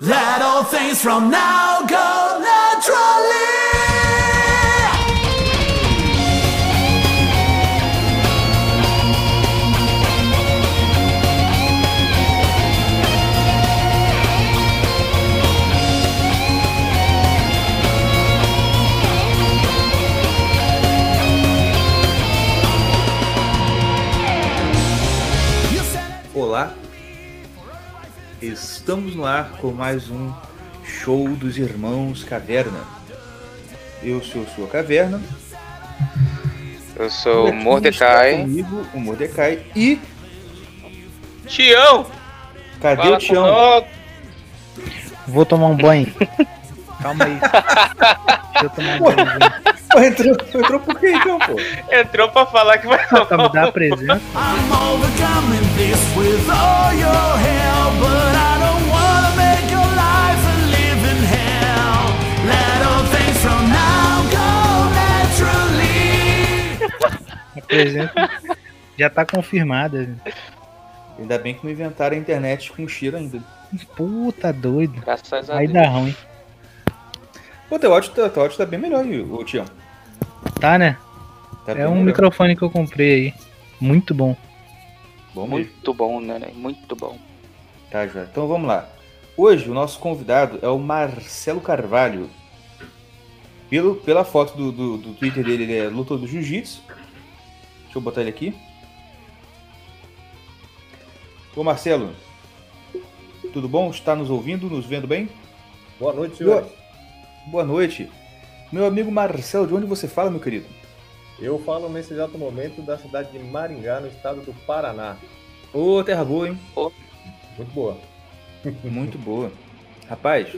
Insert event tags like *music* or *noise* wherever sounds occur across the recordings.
Let all things from now go naturally. Estamos no ar com mais um show dos Irmãos Caverna. Eu sou sua Caverna. Eu sou o Aqui Mordecai. Comigo, o Mordecai. E Tião! cadê Fala o Tião? Vou tomar um banho. *laughs* Calma aí. Deixa eu tomar um banho. Pô, entrou, entrou por quê então, pô? Entrou pra falar que vai Pra me tomar dar a um- presença. *laughs* I'm overcoming this with all your help, A presença já tá confirmada. Ainda bem que não inventaram a internet com cheiro ainda. Puta doido. Graças a Aí Deus. dá ruim. Pô, teu áudio, tá- teu áudio tá bem melhor, o Tião. Tá, né? Tá É um melhor. microfone que eu comprei aí. Muito bom. Bom. Muito bom, né? né? Muito bom. Tá, já. Então vamos lá. Hoje o nosso convidado é o Marcelo Carvalho. Pelo, pela foto do, do, do Twitter dele, ele é lutador do jiu-jitsu. Deixa eu botar ele aqui. Ô Marcelo, tudo bom? Está nos ouvindo, nos vendo bem? Boa noite, senhores. Boa noite. Meu amigo Marcelo, de onde você fala, meu querido? Eu falo nesse exato momento da cidade de Maringá, no estado do Paraná. Ô, terra boa, hein? Muito boa. *laughs* Muito boa. Rapaz,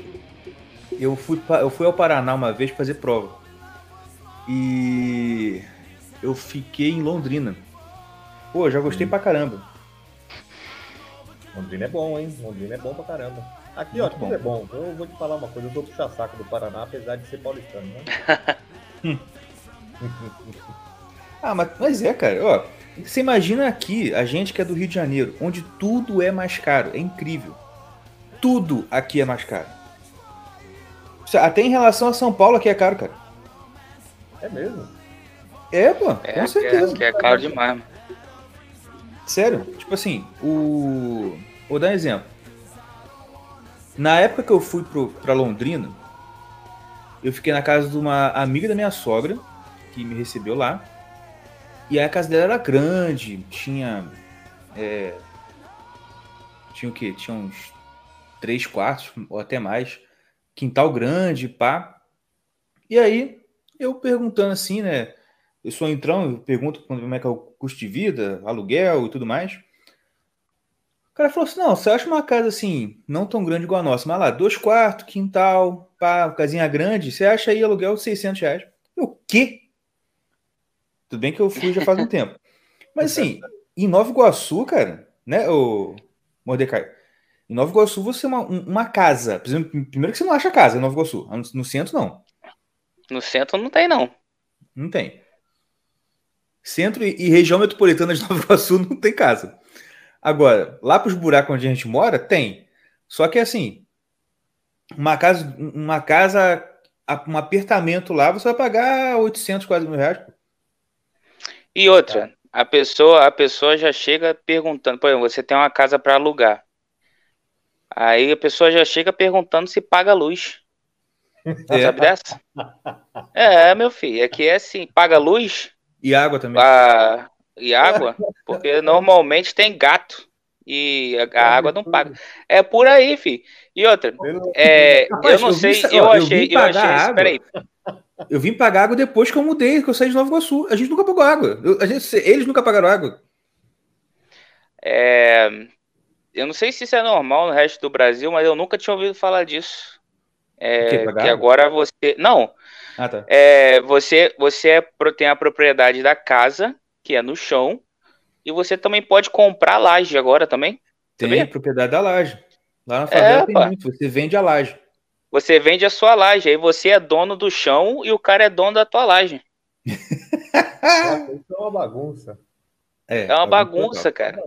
eu fui, eu fui ao Paraná uma vez fazer prova. E eu fiquei em Londrina. Pô, já gostei pra caramba. Londrina é bom, hein? Londrina é bom pra caramba. Aqui, ó, Muito tudo bom. é bom. Eu vou te falar uma coisa, eu sou puxa-saco do Paraná, apesar de ser paulistano, né? *laughs* Ah, mas, mas é, cara, ó. Você imagina aqui, a gente que é do Rio de Janeiro, onde tudo é mais caro. É incrível. Tudo aqui é mais caro. Até em relação a São Paulo aqui é caro, cara. É mesmo? É, pô, É, com certeza. Que é, que é caro demais. mano. Sério? Tipo assim, o. Vou dar um exemplo. Na época que eu fui pro, pra Londrina, eu fiquei na casa de uma amiga da minha sogra, que me recebeu lá. E aí a casa dela era grande, tinha. é, tinha o quê? Tinha uns três quartos, ou até mais. Quintal grande, pá. E aí, eu perguntando assim, né? Eu sou entrão, eu pergunto como é que é o custo de vida, aluguel e tudo mais. O cara falou assim: não, você acha uma casa assim, não tão grande igual a nossa, mas lá, dois quartos, quintal, pá, casinha grande, você acha aí aluguel de 600 reais. Eu, o quê? Tudo bem que eu fui já faz um tempo. Mas assim, em Nova Iguaçu, cara, né, o Mordecai? Em Nova Iguaçu, você é uma, um- uma casa. Primeiro que você não acha casa em Nova Iguaçu. No centro, não. No centro não tem, não. Não tem. Centro e, e região metropolitana de *laughs* Nova Iguaçu não tem casa. Agora, lá para os buracos onde a gente mora, tem. Só que assim, uma casa, uma casa, um apertamento lá, você vai pagar 800, quase mil reais. E outra, a pessoa, a pessoa já chega perguntando, por exemplo, você tem uma casa para alugar. Aí a pessoa já chega perguntando se paga luz. *laughs* É. Sabe dessa? É, meu filho, aqui é assim, paga luz E água também. a- e água, porque normalmente tem gato e a, a água não paga. É por aí, filho. E outra, é, eu não vi sei, eu achei, vim eu pagar achei, água. peraí, Eu vim pagar água depois que eu mudei, que eu saí de Nova Iguaçu. A gente nunca pagou água. Eu- a gente, eles nunca pagaram água. É, eu não sei se isso é normal no resto do Brasil, mas eu nunca tinha ouvido falar disso. É, que água? agora você. Não, Ah, tá. é, você, você é tem a propriedade da casa, que é no chão, e você também pode comprar laje agora também. Tem Sabia? propriedade da laje. Lá na favela É, tem pá. muito. Você vende a laje. Você vende a sua laje, aí você é dono do chão e o cara é dono da tua laje. Isso é uma bagunça. É uma bagunça, cara.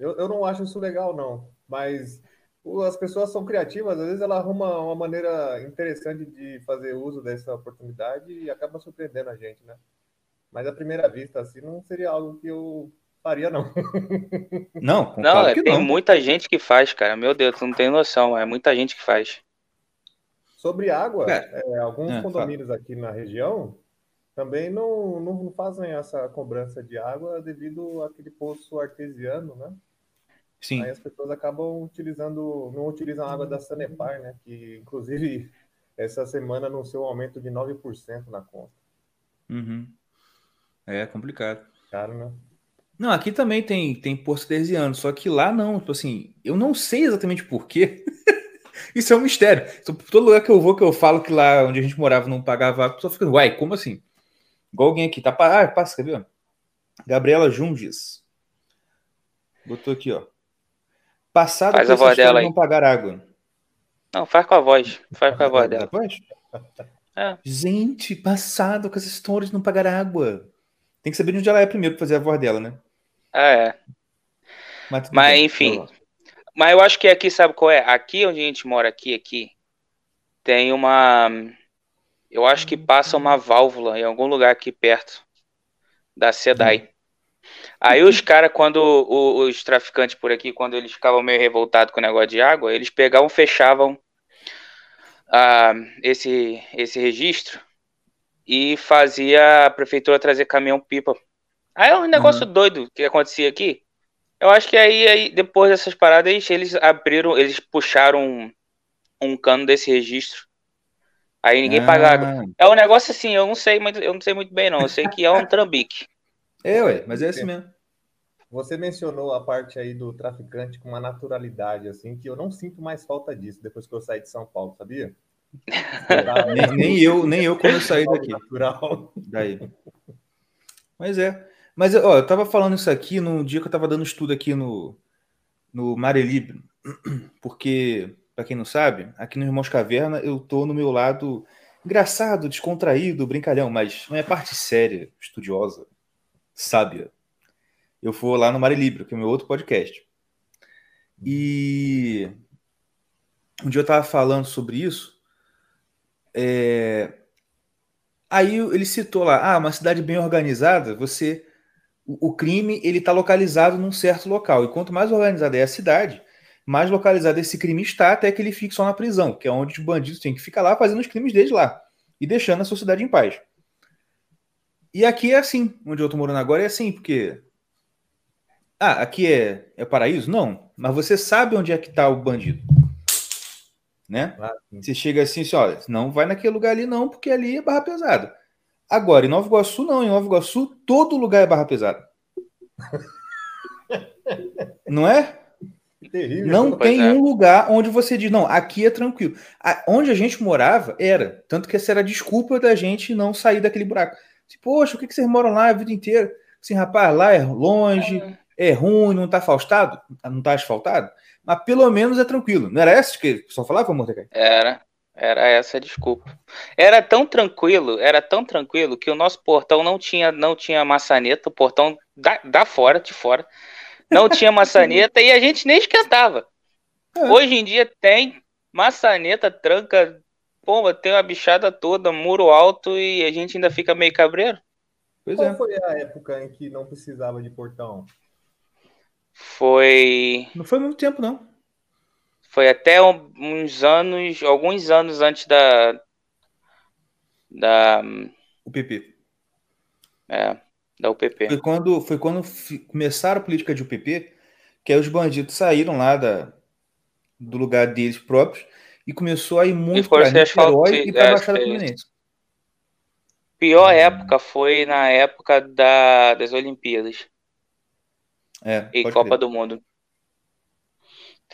Eu, eu não acho isso legal, não. Mas as pessoas são criativas, às vezes ela arruma uma maneira interessante de fazer uso dessa oportunidade e acaba surpreendendo a gente, né? Mas à primeira vista, assim, não seria algo que eu faria, não. *laughs* Não, Não, é, que tem não. muita gente que faz, cara. Meu Deus, tu não tem noção. É muita gente que faz. Sobre água, É. é, alguns É, condomínios aqui na região também não, não fazem essa cobrança de água devido àquele poço artesiano, né? Sim. Aí as pessoas acabam utilizando, não utilizam a água da Sanepar, né? Que inclusive *laughs* essa semana anunciou um aumento de 9% na conta. Uhum. É complicado. Caro, né? Não, aqui também tem, tem poço artesiano, só que lá não, tipo assim, eu não sei exatamente por quê. *laughs* Isso é um mistério. Então, todo lugar que eu vou, que eu falo que lá onde a gente morava não pagava a pessoa fica, uai, como assim? Igual alguém aqui, tá pa- Ah, passa, quer ver? Gabriela Junges. Botou aqui, ó. Passado Faz com a voz dela de aí. não pagar água. Não, faz com a voz. Faz com a voz dela. *laughs* É. Gente, passado com essa história de não pagar água. Tem que saber de onde ela é primeiro pra fazer a voz dela, né? Ah, é. Mas, Mas, enfim. Mas eu acho que aqui, sabe qual é? Aqui onde a gente mora, aqui, aqui, tem uma. Eu acho que passa uma válvula em algum lugar aqui perto da SEDAI. Aí os caras, quando o- os traficantes por aqui, quando eles ficavam meio revoltados com o negócio de água, eles pegavam, fechavam ah, esse, esse registro e fazia a prefeitura trazer caminhão-pipa. Aí é um negócio doido que acontecia aqui. Eu acho que aí, aí depois dessas paradas, eles, abriram, eles puxaram um, um cano desse registro. Aí ninguém Ah, paga água. É um negócio assim, eu não sei muito, eu não sei muito bem, não. Eu sei que é um trambique. É, ué, mas é assim mesmo. Você mencionou a parte aí do traficante com uma naturalidade, assim, que eu não sinto mais falta disso depois que eu saí de São Paulo, sabia? *laughs* Nem, nem eu, nem eu quando eu saí daqui. Natural. Daí. Mas é. Mas, ó, eu tava falando isso aqui num dia que eu tava dando estudo aqui no, no Mare Libre. Porque, pra quem não sabe, aqui no Irmãos Caverna eu tô no meu lado engraçado, descontraído, brincalhão, mas não é parte séria, estudiosa, sábia. Eu for lá no Mare Libre, que é o meu outro podcast. E um dia eu tava falando sobre isso. É, Aí ele citou lá, ah, uma cidade bem organizada, você o, crime ele está localizado num certo local. E quanto mais organizada é a cidade, mais localizado esse crime está até que ele fique só na prisão, que é onde os bandidos têm que ficar lá fazendo os crimes deles lá e deixando a sociedade em paz. E aqui é assim, onde eu tô morando agora é assim, porque ah, aqui é, é paraíso? Não, mas você sabe onde é que tá o bandido. Né? Ah. Você chega assim, assim, olha, não vai naquele lugar ali não, porque ali é barra pesada. Agora, em Nova Iguaçu, não. Em Nova Iguaçu, todo lugar é barra pesada. *laughs* Não é? Terrível. Não tem é. um lugar onde você diz, não, aqui é tranquilo. A- onde a gente morava, era. Tanto que essa era a desculpa da gente não sair daquele buraco. Assim, Poxa, o que, que vocês moram lá a vida inteira? Assim, rapaz, lá é longe, é ruim, não tá asfaltado, não tá asfaltado, mas pelo menos é tranquilo. Não era essa que só falava, Mordecai? Era, era essa a desculpa. Era tão tranquilo, era tão tranquilo que o nosso portão não tinha, não tinha maçaneta, o portão da, da fora, de fora, não tinha *laughs* maçaneta e a gente nem esquentava. É. Hoje em dia tem maçaneta, tranca, pomba, tem uma bichada toda, muro alto e a gente ainda fica meio cabreiro. Pois Qual é. foi a época em que não precisava de portão? Foi, Não foi muito tempo, não. foi até uns anos, alguns anos antes da da, O PP. é, da UPP. Foi quando, foi quando começaram a política de UPP, que aí os bandidos saíram lá da, do lugar deles próprios e começou a ir muito para Niterói e para é, Baixada é. Fluminense. Pior época foi na época da, das Olimpíadas É, e Copa crer. do Mundo.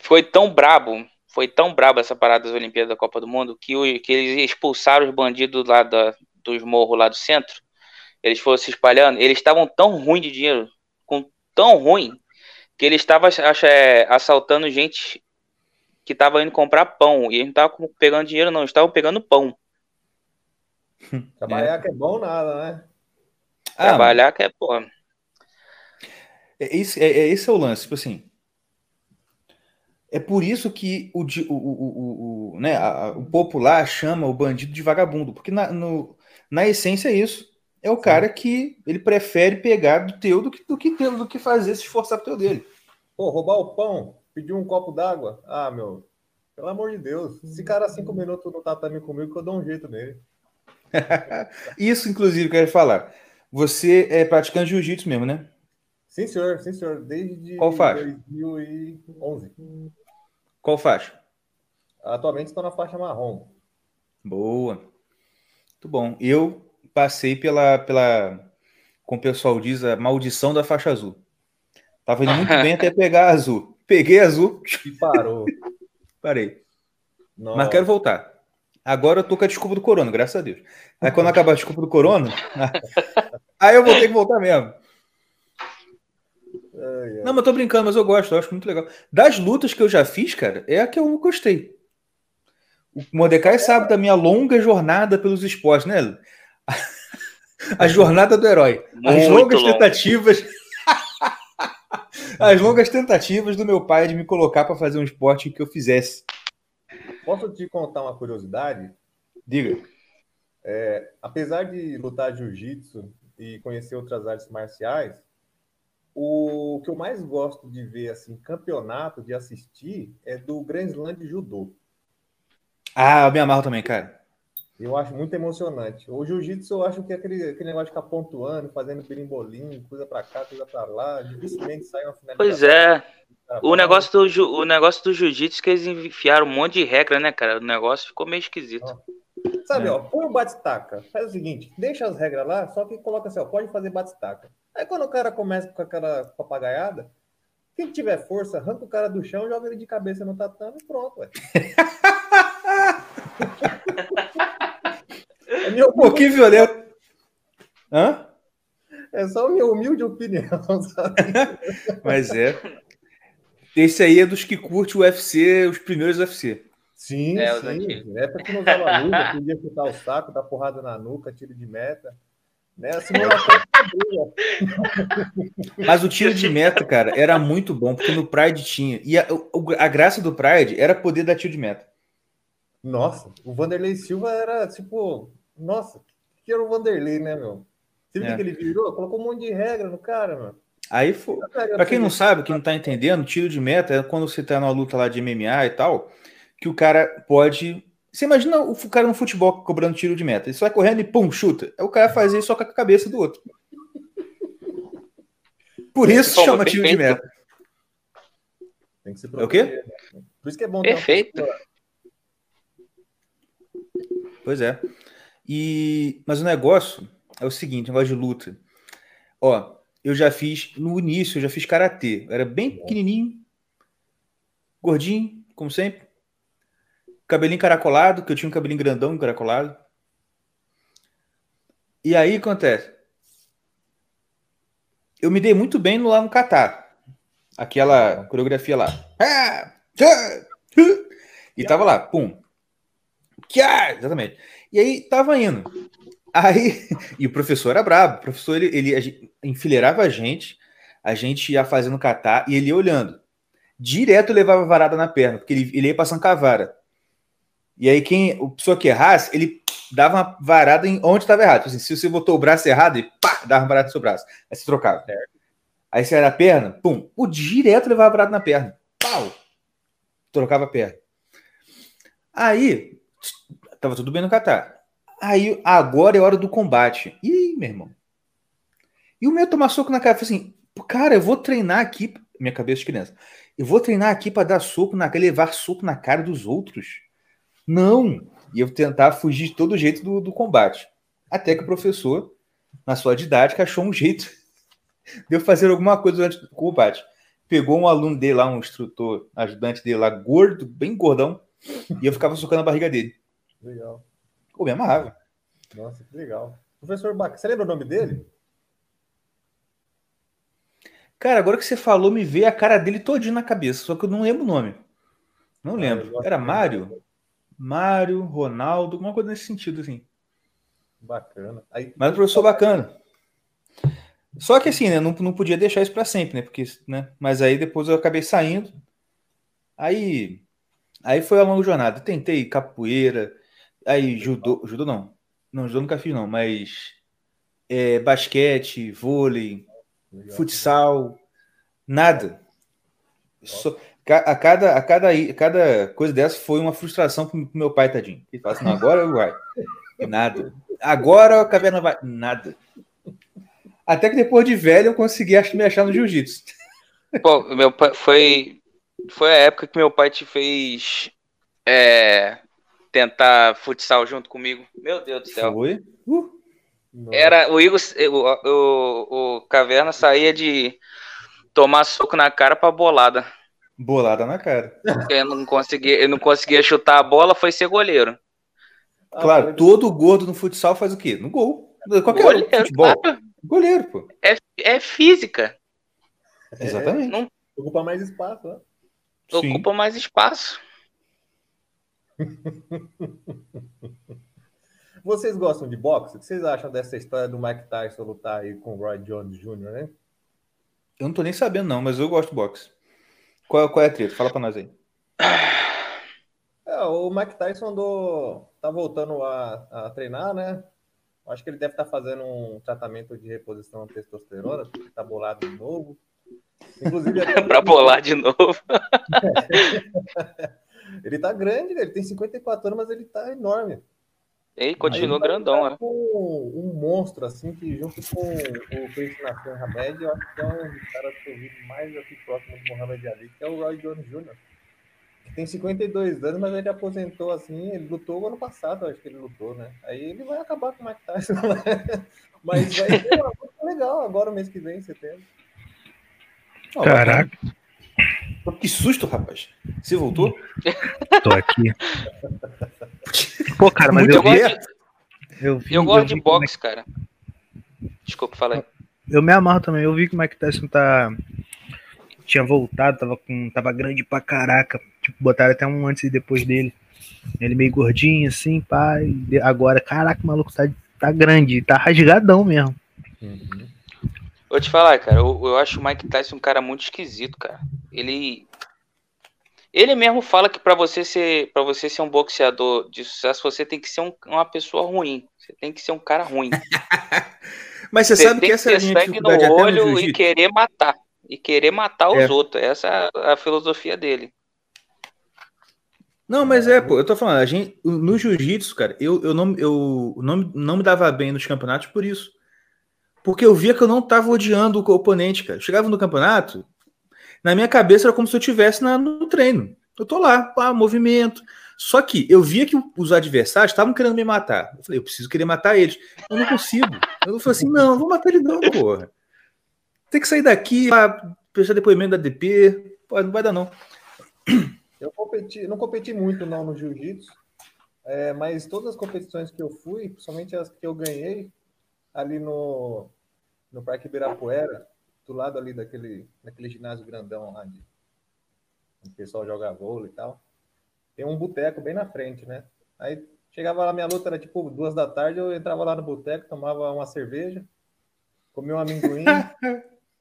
Foi tão brabo, foi tão brabo essa parada das Olimpíadas da Copa do Mundo que, o- que eles expulsaram os bandidos lá da, dos morros lá do centro. Eles foram se espalhando. Eles estavam tão ruim de dinheiro, com tão ruim, que eles estavam é, assaltando gente que estava indo comprar pão. E eles não estavam pegando dinheiro, não, eles estavam pegando pão. *laughs* Trabalhar que é bom nada, né? Ah, Trabalhar que é, pô. É, esse, é, é- esse é o lance, tipo assim. É por isso que o, o, o, o, né, a- o popular chama o bandido de vagabundo, porque na, no- na essência é isso. É o cara que ele prefere pegar do teu do que, do que, ter- do que fazer se esforçar pro teu dele. Pô, roubar o pão, pedir um copo d'água. Ah, meu, pelo amor de Deus. Esse cara cinco minutos no tatame comigo que eu dou um jeito nele. *laughs* Isso, inclusive, eu quero falar. Você é praticante de jiu-jitsu mesmo, né? Sim, senhor, sim, senhor. Desde Qual faixa? 2011. Qual faixa? Atualmente estou na faixa marrom. Boa. Muito bom. Eu passei pela, pela, como o pessoal diz, a maldição da faixa azul. Tava indo muito bem *laughs* até pegar a azul. Peguei a azul, E parou. *laughs* parei. Nossa. Mas quero voltar. Agora eu tô com a desculpa do corona, graças a Deus. Aí quando acabar a desculpa do corona, *laughs* aí eu vou ter que voltar mesmo. Ai. Não, mas eu tô brincando, mas eu gosto, eu acho muito legal. Das lutas que eu já fiz, cara, é a que eu gostei. O Mordecai sabe da minha longa jornada pelos esportes, né? *laughs* A jornada do herói. As Muito longas longa. tentativas. *laughs* As longas tentativas do meu pai de me colocar para fazer um esporte que eu fizesse. Posso te contar uma curiosidade? Diga. Apesar de lutar jiu-jitsu e conhecer outras artes marciais, o que eu mais gosto de ver assim, campeonato, de assistir, é do Grand Slam de judô. Ah, eu me amarro também, cara. Eu acho muito emocionante. O jiu-jitsu eu acho que é aquele, aquele negócio de ficar pontuando, fazendo birimbolim, coisa pra cá, coisa pra lá, dificilmente sai uma finalização. Pois é. O negócio do, ju- o negócio do jiu-jitsu é que eles enfiaram um monte de regra, né, cara? O negócio ficou meio esquisito. Sabe, É. ó, põe o bate-estaca. Faz o seguinte, deixa as regras lá, só que coloca assim, ó, pode fazer bate-estaca. Aí quando o cara começa com aquela papagaiada, quem tiver força, arranca o cara do chão, joga ele de cabeça no tatame e pronto, ué. *laughs* é, Pô, que violento. Hã? é só a minha humilde opinião, *laughs* sabe? Mas é. Esse aí é dos que curte o UFC, os primeiros UFC. Sim, É, sim. Na época que não usava luva, podia chutar o saco, dar porrada na nuca, tiro de meta. Né? Simulação Mas o tiro de meta, cara, era muito bom, porque no Pride tinha. E a, a graça do Pride era poder dar tiro de meta. Nossa, o Vanderlei Silva era tipo. Nossa, que era o Vanderlei, né, meu? Você viu É. o que ele virou? Colocou um monte de regra no cara, meu. Aí foi. Pra quem não sabe, quem não tá entendendo, tiro de meta é quando você tá numa luta lá de MMA e tal, que o cara pode. Você imagina o cara no futebol cobrando tiro de meta. Ele só vai correndo e pum, chuta. Aí o cara faz isso só com a cabeça do outro. Por isso Pô, chama tiro de meta. Tem que se É o quê? Por isso que é bom Perfeito. Pois é. E mas o negócio é o seguinte, negócio de luta. Ó, eu já fiz no início, eu já fiz karatê. Eu era bem pequenininho, gordinho, como sempre. Cabelinho encaracolado, que eu tinha um cabelinho grandão encaracolado. E aí acontece? Eu me dei muito bem lá no Catar. Aquela coreografia lá. E tava lá, pum. Exatamente. E aí tava indo. Aí, *laughs* e o professor era brabo. O professor ele, ele enfileirava a gente, a gente ia fazendo catar e ele ia olhando. Direto levava varada na perna, porque ele, ele ia passando com a vara. E aí, quem, o pessoa que errasse, ele dava uma varada em onde estava errado. Tipo Assim, se você botou o braço errado, ele pá, dava uma varada no seu braço. Aí você trocava. Aí se era a perna, pum, o direto levava varada na perna. Pau! Trocava a perna. Aí, tava tudo bem no Catar. Aí, agora é hora do combate. Ih, meu irmão. E o meu tomar soco na cara, eu falei assim, cara, eu vou treinar aqui, minha cabeça de criança, eu vou treinar aqui para dar soco na cara, levar soco na cara dos outros. Não! E eu tentar fugir de todo jeito do, do combate. Até que o professor, na sua didática, achou um jeito *laughs* de eu fazer alguma coisa durante o combate. Pegou um aluno dele lá, um instrutor, ajudante dele lá, gordo, bem gordão, e eu ficava socando a barriga dele. Legal. Pô, me amarrava. Nossa, que legal. Professor Baca, você lembra o nome dele? Cara, agora que você falou, me veio a cara dele todinho na cabeça, só que eu não lembro o nome. Não Ah, lembro. Era. Mário? Mário, Ronaldo, alguma coisa nesse sentido, assim. Bacana. Aí, Mas o professor bacana. Só que assim, né? Não, não podia deixar isso pra sempre, né? Porque, né? Mas aí depois eu acabei saindo. Aí, aí foi uma longa jornada. Tentei capoeira, aí judô, judô não. Não, judô nunca fiz não, mas é, basquete, vôlei, Legal. futsal, nada. Só- a, cada, a, cada, a cada coisa dessa foi uma frustração pro meu pai, tadinho. Ele fala assim, não, agora vai. Nada. Agora a caverna vai. Nada. Até que depois de velho eu consegui me achar no jiu-jitsu. *laughs* Meu pai foi foi a época que meu pai te fez é, tentar futsal junto comigo. Meu Deus do céu. Foi. Uh. Era o Igor, o, o, o Caverna saía de tomar soco na cara pra bolada. Bolada na cara. Ele não conseguia, ele não conseguia chutar a bola, foi ser goleiro. Ah, Claro, foi- todo gordo no futsal faz o quê? No gol. Qualquer um, Goleiro, futebol. claro. Goleiro, pô. É, é física, Exatamente. Ocupa mais espaço, né? Sim. ocupa mais espaço. *laughs* Vocês gostam de boxe? O que vocês acham dessa história do Mike Tyson lutar aí com o Roy Jones Jr., né? Eu não tô nem sabendo, não, mas eu gosto de boxe. Qual, qual é a treta? Fala pra nós aí. É, o Mike Tyson andou, tá voltando a, a treinar, né? Acho que ele deve estar fazendo um tratamento de reposição à testosterona, porque tá bolado de novo. Inclusive, até- *laughs* pra bolar de novo. *laughs* ele tá grande, ele tem 54 anos, mas ele tá enorme. E continua Aí vai grandão, né? com um monstro, assim, que junto com o Chris Nathan Hamed, eu acho que é um dos caras que eu vi mais aqui próximo do Muhammad Ali, que é o Roy Jones Jr. Que tem 52 anos, mas ele aposentou assim, ele lutou ano passado, acho que ele lutou, né? Aí ele vai acabar com o Mike Tyson, *laughs* né? Mas vai ser uma luta legal agora, o mês que vem, em setembro. Caraca. Que susto, rapaz. Você voltou? *laughs* tô aqui. Pô, cara, mas Muito eu, Eu vi, gosto de, eu, vi, eu gosto vi de como é boxe, cara. Desculpa, falei. Eu me amarro também. Eu vi que o Mike Tyson tá. Tinha voltado, tava com. Tava grande pra caraca. Tipo, botaram até um antes e depois dele. Ele meio gordinho, assim, de- Agora, caraca, o maluco tá, tá grande, tá rasgadão mesmo. Vou te falar, cara, eu, eu acho o Mike Tyson um cara muito esquisito, cara. Ele. Ele mesmo fala que pra você ser para você ser um boxeador de sucesso, você tem que ser um- uma pessoa ruim. Você tem que ser um cara ruim. *laughs* Mas você, Você sabe que que essa é a ter minha sangue no olho e querer matar. E querer matar os É. outros. Essa é a filosofia dele. Não, mas é, pô, eu tô falando, a gente, no jiu-jitsu, cara, eu, eu, não, eu não, não me dava bem nos campeonatos por isso. Porque eu via que eu não tava odiando o oponente, cara. Chegava no campeonato, na minha cabeça era como se eu estivesse no treino. Eu tô lá, pá, movimento. Só que eu via que os adversários estavam querendo me matar. Eu falei, eu preciso querer matar eles. Eu não consigo. Eu falei assim, não, não vou matar ele não, porra. Tem que sair daqui, prestar depoimento da DP. Pô, não vai dar não. Eu competi, não competi muito não no jiu-jitsu, é, mas todas as competições que eu fui, principalmente as que eu ganhei ali no, no Parque Ibirapuera, do lado ali daquele, daquele ginásio grandão lá, de, onde o pessoal joga vôlei e tal, tem um boteco bem na frente, né? Aí chegava lá, minha luta era tipo duas da tarde, eu entrava lá no boteco, tomava uma cerveja, comia um amendoim,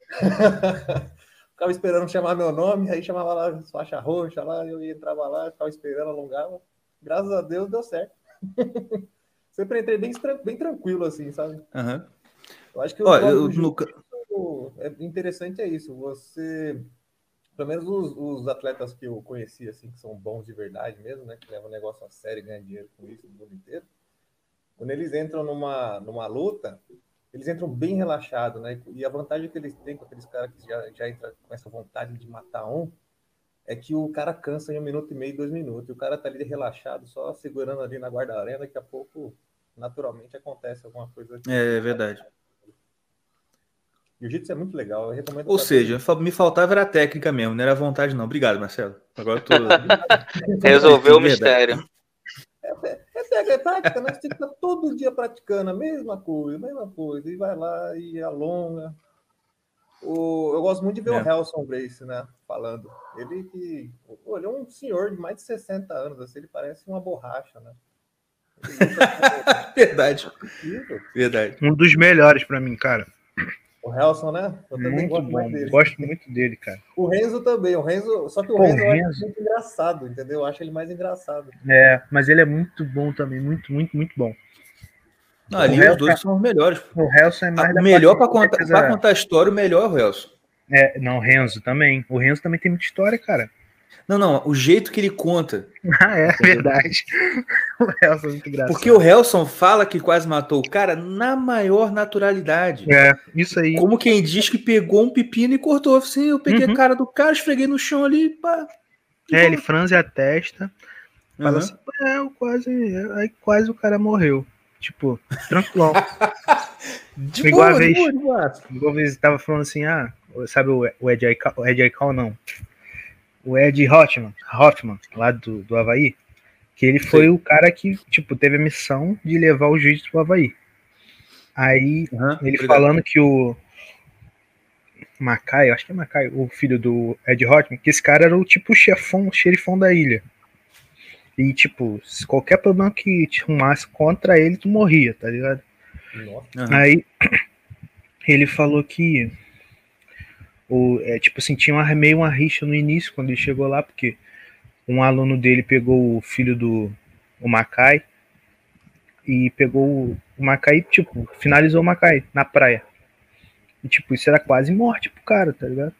*laughs* ficava esperando chamar meu nome, aí chamava lá faixa roxa lá, eu ia, entrava lá, ficava esperando, alongava. Graças a Deus deu certo. *laughs* Sempre entrei bem, bem tranquilo, assim, sabe? Aham. Eu acho que o jogo eu, do no, ca- jiu-jitsu é interessante é isso. Você, pelo menos os, os atletas que eu conheci, assim, que são bons de verdade mesmo, né? Que levam o negócio a sério e ganham dinheiro com isso no mundo inteiro. Quando eles entram numa, numa luta, eles entram bem relaxados, né? E a vantagem que eles têm com aqueles caras que já, já entram com essa vontade de matar um é que o cara cansa em um minuto e meio, dois minutos. E o cara tá ali relaxado, só segurando ali na guarda-arena. Daqui a pouco, naturalmente, acontece alguma coisa. é verdade. Jiu-jitsu é muito legal, eu recomendo. Ou seja, fa- me faltava era a técnica mesmo, não era a vontade, não. Obrigado, Marcelo. Agora eu tô. *laughs* Resolveu o mistério. É, é, é prática, né? Você tem que estar todo dia praticando a mesma coisa, a mesma coisa, e vai lá e alonga. O, eu gosto muito de ver É. o Helson Grace, né? Falando. Ele que. pô, ele é um senhor de mais de 60 anos, assim, ele parece uma borracha, né? *laughs* Verdade, verdade. Um dos melhores pra mim, cara. O Helson, né? Eu também Muito gosto bom. dele. Gosto muito dele, cara. O Renzo também. O Renzo, só que o Pô, Renzo eu Renzo. acho muito engraçado, entendeu? Eu acho ele mais engraçado. É, mas ele é muito bom também. Muito, muito, muito bom. Não, ali Helson- os dois são os melhores. O Helson é mais melhor pra parte- contar, precisa- pra contar a história, o melhor é o Helson. É, não, o Renzo também. O Renzo também tem muita história, cara. Não, não, o jeito que ele conta. *laughs* Ah, é verdade. *laughs* O Helson é muito engraçado. Porque o Helson fala que quase matou o cara na maior naturalidade. É, isso aí. Como quem diz que pegou um pepino e cortou. Assim, eu peguei Uhum. a cara do cara, esfreguei no chão ali, pá. É, ele franze a testa, fala Uhum. assim, é, eu quase, aí quase o cara morreu. Tipo, tranquilão. *laughs* De Igual a boa, de vez. boa, de boa. Igual vezes tava falando assim, ah, sabe o, Ed Aikau não. O Ed Hoffman, Hoffman lá do, do Havaí, que ele foi Sim. o cara que, tipo, teve a missão de levar o juiz pro Havaí. Aí, Uhum, ele obrigado. falando que o Macai, eu acho que é Macai, o filho do Ed Hoffman, que esse cara era o tipo chefão, xerifão da ilha. E, tipo, se qualquer problema que te arrumasse contra ele, tu morria, tá ligado? Uhum. Aí *clears throat* ele falou que o, é, tipo assim, tinha uma, meio uma rixa no início quando ele chegou lá, porque um aluno dele pegou o filho do o Macai e pegou o, o Macai, tipo, finalizou o Macai na praia. E tipo, isso era quase morte pro cara, tá ligado?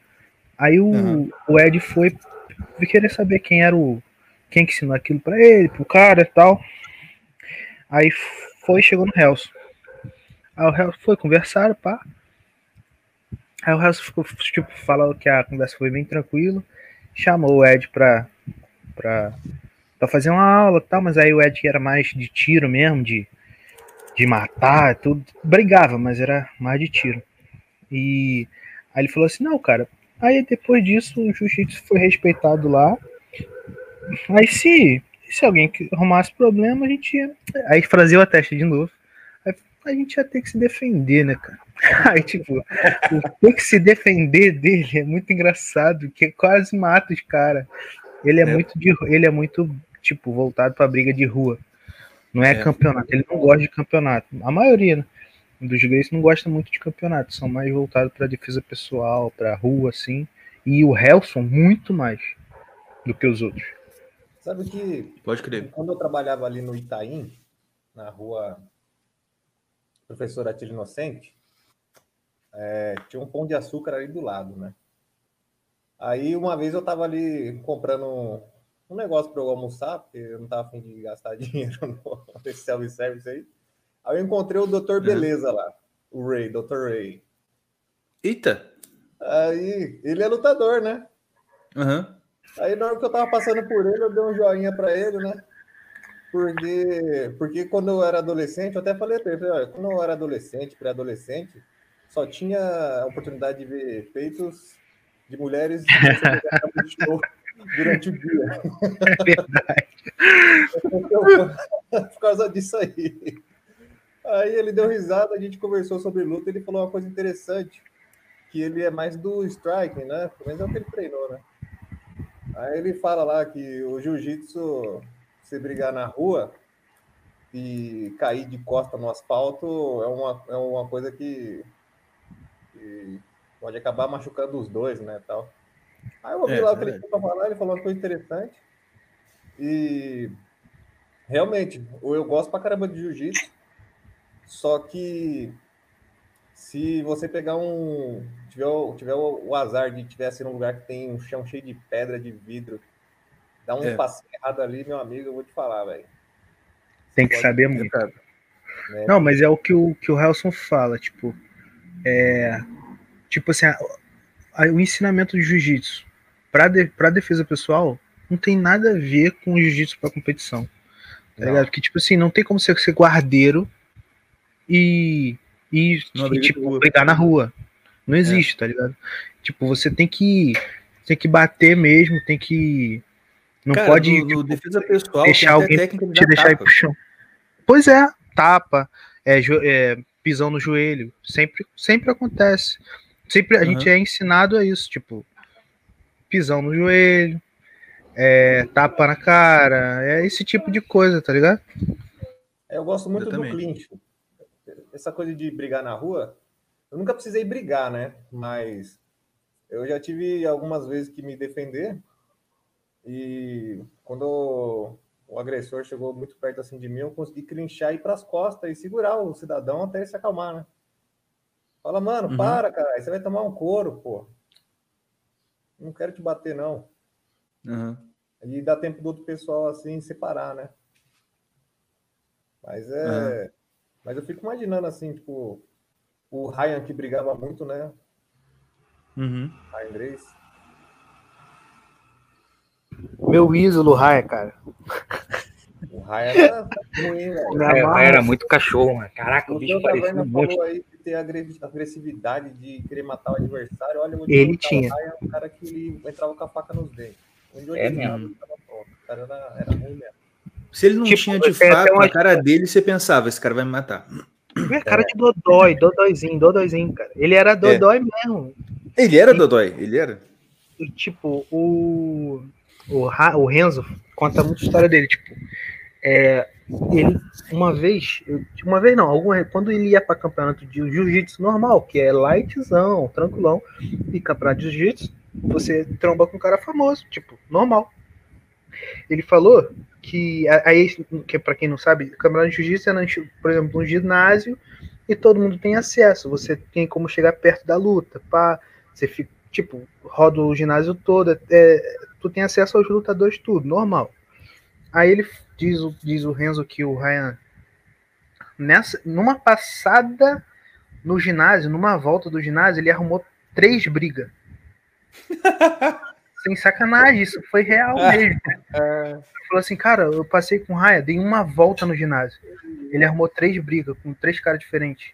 Aí o, Uhum. o Ed foi querer saber quem era o. Quem que ensinou aquilo pra ele, pro cara e tal. Aí foi, chegou no Helson. Aí o Helson foi, conversaram, pá. Aí o Helson ficou, tipo, falou que a conversa foi bem tranquila. Chamou o Ed pra, pra, pra fazer uma aula e tal, mas aí o Ed era mais de tiro mesmo, de, de matar, tudo. Brigava, mas era mais de tiro. E aí ele falou assim, não, cara. Aí depois disso o jiu-jitsu foi respeitado lá. Aí se, se alguém arrumasse problema, a gente ia. Aí franziu a testa de novo. A gente ia ter que se defender, né, cara? *laughs* Aí, tipo, o ter que se defender dele é muito engraçado, que quase mata os caras. Ele é, É. muito de, ele é muito, tipo, voltado pra briga de rua. Não é, É. campeonato. Ele não gosta de campeonato. A maioria, né? Dos gays não gosta muito de campeonato. São mais voltados pra defesa pessoal, pra rua, assim. E o Helson, muito mais do que os outros. Sabe que Pode crer. quando eu trabalhava ali no Itaim, na rua Professor Atílio Inocente, é, tinha um pão de açúcar ali do lado, né? Aí uma vez eu tava ali comprando um, um negócio para eu almoçar, porque eu não tava afim de gastar *laughs* dinheiro no, nesse self-service aí. Aí eu encontrei o Dr. Beleza lá, o Ray, Dr. Ray. Eita. Aí ele é lutador, né? Aham. Aí na hora que eu tava passando por ele, eu dei um joinha pra ele, né? Porque, porque quando eu era adolescente, eu até falei pra ele, olha, quando eu era adolescente, pré-adolescente, só tinha a oportunidade de ver peitos de mulheres *laughs* durante o dia. É verdade. *laughs* Por causa disso aí. Aí ele deu risada, a gente conversou sobre luta, ele falou uma coisa interessante, que ele é mais do striking, né? Pelo menos é o que ele treinou, né? Aí ele fala lá que o jiu-jitsu, se brigar na rua e cair de costa no asfalto, é uma, é uma coisa que, que pode acabar machucando os dois, né? Tal. Aí eu ouvi É, lá o que ele tinha falar, ele falou uma coisa interessante. E realmente, eu gosto pra caramba de jiu-jitsu, só que se você pegar um. tiver, o- tiver o, o azar de estiver assim num lugar que tem um chão cheio de pedra, de vidro, dá um É. passinho errado ali, meu amigo, eu vou te falar, velho. Tem que Pode- saber muito. Cara, né? Não, mas é o que o, que o Helson fala, tipo, é, tipo assim, a- a- o ensinamento de jiu-jitsu para de, pra defesa pessoal não tem nada a ver com o jiu-jitsu para competição, tá Não. ligado? Porque, tipo assim, não tem como você ser guardeiro e, e, e, tipo, brigar na rua. Não É. existe, tá ligado? Tipo, você tem que, tem que bater mesmo, tem que. Não cara, pode. tipo, defesa pessoal, deixar alguém te deixar ir tapa. pro chão. Pois é, tapa, é, é, pisão no joelho, sempre, sempre acontece. Sempre a Uhum. gente é ensinado a isso, tipo, pisão no joelho, é, tapa na cara, é esse tipo de coisa, tá ligado? Eu gosto muito Eu do também. clinch. Essa coisa de brigar na rua, Eu nunca precisei brigar, né? Mas eu já tive algumas vezes que me defender. E quando o agressor chegou muito perto assim de mim, eu consegui clinchar e ir para as costas e segurar o cidadão até ele se acalmar, né? Fala, mano, Uhum. para, cara, você vai tomar um couro, pô. Não quero te bater, não. Aham. E dá tempo do outro pessoal assim separar, né? Mas é. Mas eu fico imaginando assim, tipo, o Ryan que brigava muito, né? Uhum. Ryan Grace. Meu ídolo, Raia, cara. O Ryan era *laughs* ruim, velho. Me É, era muito cachorro, mano. Caraca, o O bicho parecia um monte. falou aí de ter agre- agressividade de querer matar o adversário. Olha, onde Ele tinha. O Ryan é um cara que entrava com a faca nos dentes. Onde É mesmo. ele tava pronto. O cara era, era ruim mesmo. Se ele não Tipo, tinha de fato uma- na cara dele, você pensava, esse cara vai me matar. É cara de Dodói, Dodóizinho, Dodóizinho, cara. Ele era Dodói mesmo. Ele era Dodói, ele era. E, tipo, o, o, o Renzo conta muita história dele, tipo, é, ele, uma vez, uma vez não, alguma, quando ele ia para campeonato de jiu-jitsu normal, que é lightzão, tranquilão, e campeonato de jiu-jitsu, você tromba com um cara famoso, tipo, normal. Ele falou que, aí, que para quem não sabe, campeonato de jiu-jitsu é, por exemplo, um ginásio e todo mundo tem acesso, você tem como chegar perto da luta, pá, você fica, tipo, roda o ginásio todo, é, tu tem acesso aos lutadores, tudo, normal. Aí ele diz, o- diz o Renzo que o Ryan, nessa, numa passada no ginásio, numa volta do ginásio, ele arrumou três brigas. *laughs* Sem sacanagem, isso foi real mesmo. Ele falou assim, cara, eu passei com o Ryan, dei uma volta no ginásio. Ele arrumou três brigas com três caras diferentes.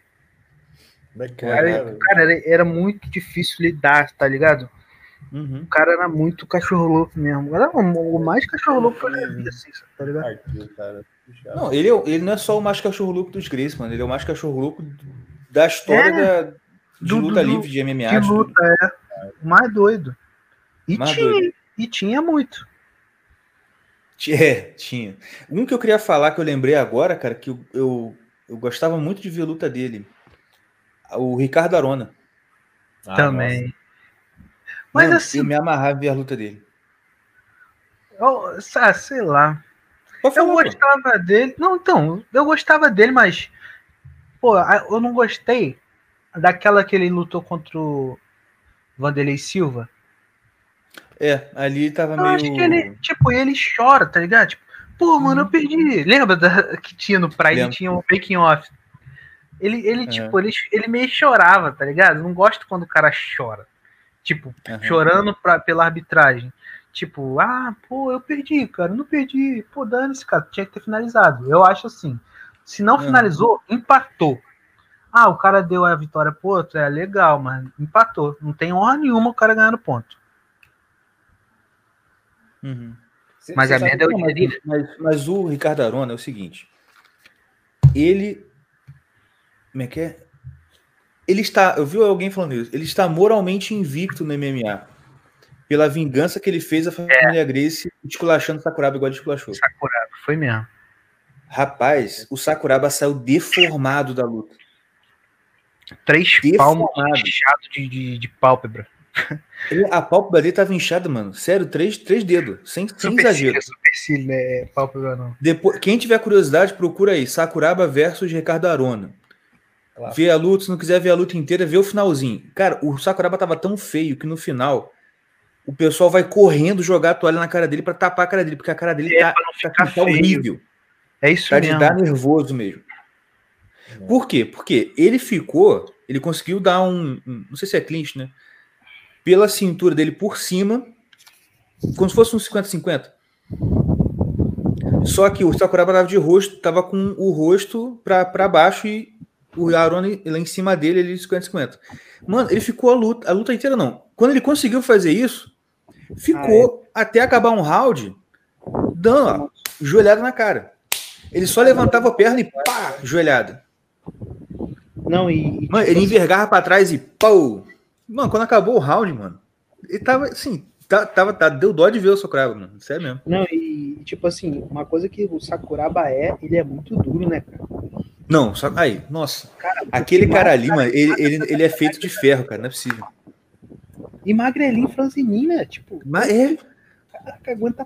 Bacana, Cara, né, cara, era, era muito difícil lidar, tá ligado? Uhum. O cara era muito cachorro louco mesmo. Era o mais cachorro louco que eu já vi, assim, tá ligado? Partiu, cara. Não, ele, é- ele não é só o mais cachorro louco dos Grace, mano. Ele é o mais cachorro louco da história É. da, de Do- luta do- livre, de MMA. De tudo. luta, é. O mais doido. E Mais tinha, doido. e tinha muito. É, tinha. Um que eu queria falar que eu lembrei agora, cara, que eu, eu, eu gostava muito de ver a luta dele. O Ricardo Arona. Ah, também. Mas Mano, assim, Eu me amarrava ver a luta dele. eu, ah, sei lá. Pode Eu falar, pô. gostava dele. Não, então, eu gostava dele, mas. Pô, eu não gostei daquela que ele lutou contra o Vanderlei Silva. É, ali tava Eu meio. acho que ele, tipo, ele chora, tá ligado? Tipo, pô, mano, eu perdi. Lembra da, que tinha no Pride, Lembro. tinha um making off. Ele, ele Aham. tipo, ele, ele meio chorava, tá ligado? Não gosto quando o cara chora. Tipo, Aham. chorando pra, pela arbitragem. Tipo, ah, pô, eu perdi, cara, não perdi. Pô, dane-se, cara, tinha que ter finalizado. Eu acho assim. Se não finalizou, empatou. Ah, o cara deu a vitória pro outro, é legal, mas empatou. Não tem honra nenhuma o cara ganhando ponto. Uhum. Mas cê a merda é o Não, mas, mas- mas o Ricardo Arona é o seguinte. Ele. Como é que é? Ele está. Eu vi alguém falando isso. Ele está moralmente invicto no MMA. Pela vingança que ele fez a família Grace esculachando o Sakuraba igual ele esculachou. Sakuraba, foi mesmo. Rapaz, o Sakuraba saiu deformado da luta. Três Deformado. palmas inchado de, de, de pálpebra. Ele- A pálpebra dele tava inchada, mano. Sério, três, três dedos. Sem, sem exagero. Supercílio, né? Pálpebra não. Depois, quem tiver curiosidade, procura aí. Sakuraba versus Ricardo Arona. Claro. Vê a luta, se não quiser ver a luta inteira, vê o finalzinho. Cara, o Sakuraba tava tão feio que no final o pessoal vai correndo jogar a toalha na cara dele pra tapar a cara dele, porque a cara dele É, tá, tá, tá horrível. É isso Tá de mesmo. dar nervoso mesmo. Por quê? Porque ele ficou, ele conseguiu dar um, um- não sei se é clinch, né? Pela cintura dele por cima, como se fosse um 50-50. Só que o Sakuraba tava de rosto, tava com o rosto pra, pra baixo e o Arone lá em cima dele, ele 50-50. Mano, ele ficou a luta, a luta inteira não. Quando ele conseguiu fazer isso, ficou até acabar um round dando ó, joelhada na cara. Ele só levantava a perna e pá, joelhada. Não, e, Mano, ele envergava pra trás e pau. Mano, quando acabou o round, mano, ele tava assim, tá- tava, tá, deu dó de ver o Sakuraba, mano. Sério mesmo. Não, e tipo assim, uma coisa que o Sakuraba é, ele é muito duro, né, cara? Não, só. Aí, nossa. Aquele cara ali, mano, ele, ele, ele é feito de ferro, cara. Não é possível. E magrelinho, franzininho, né? Tipo, Mas é. caraca, aguenta.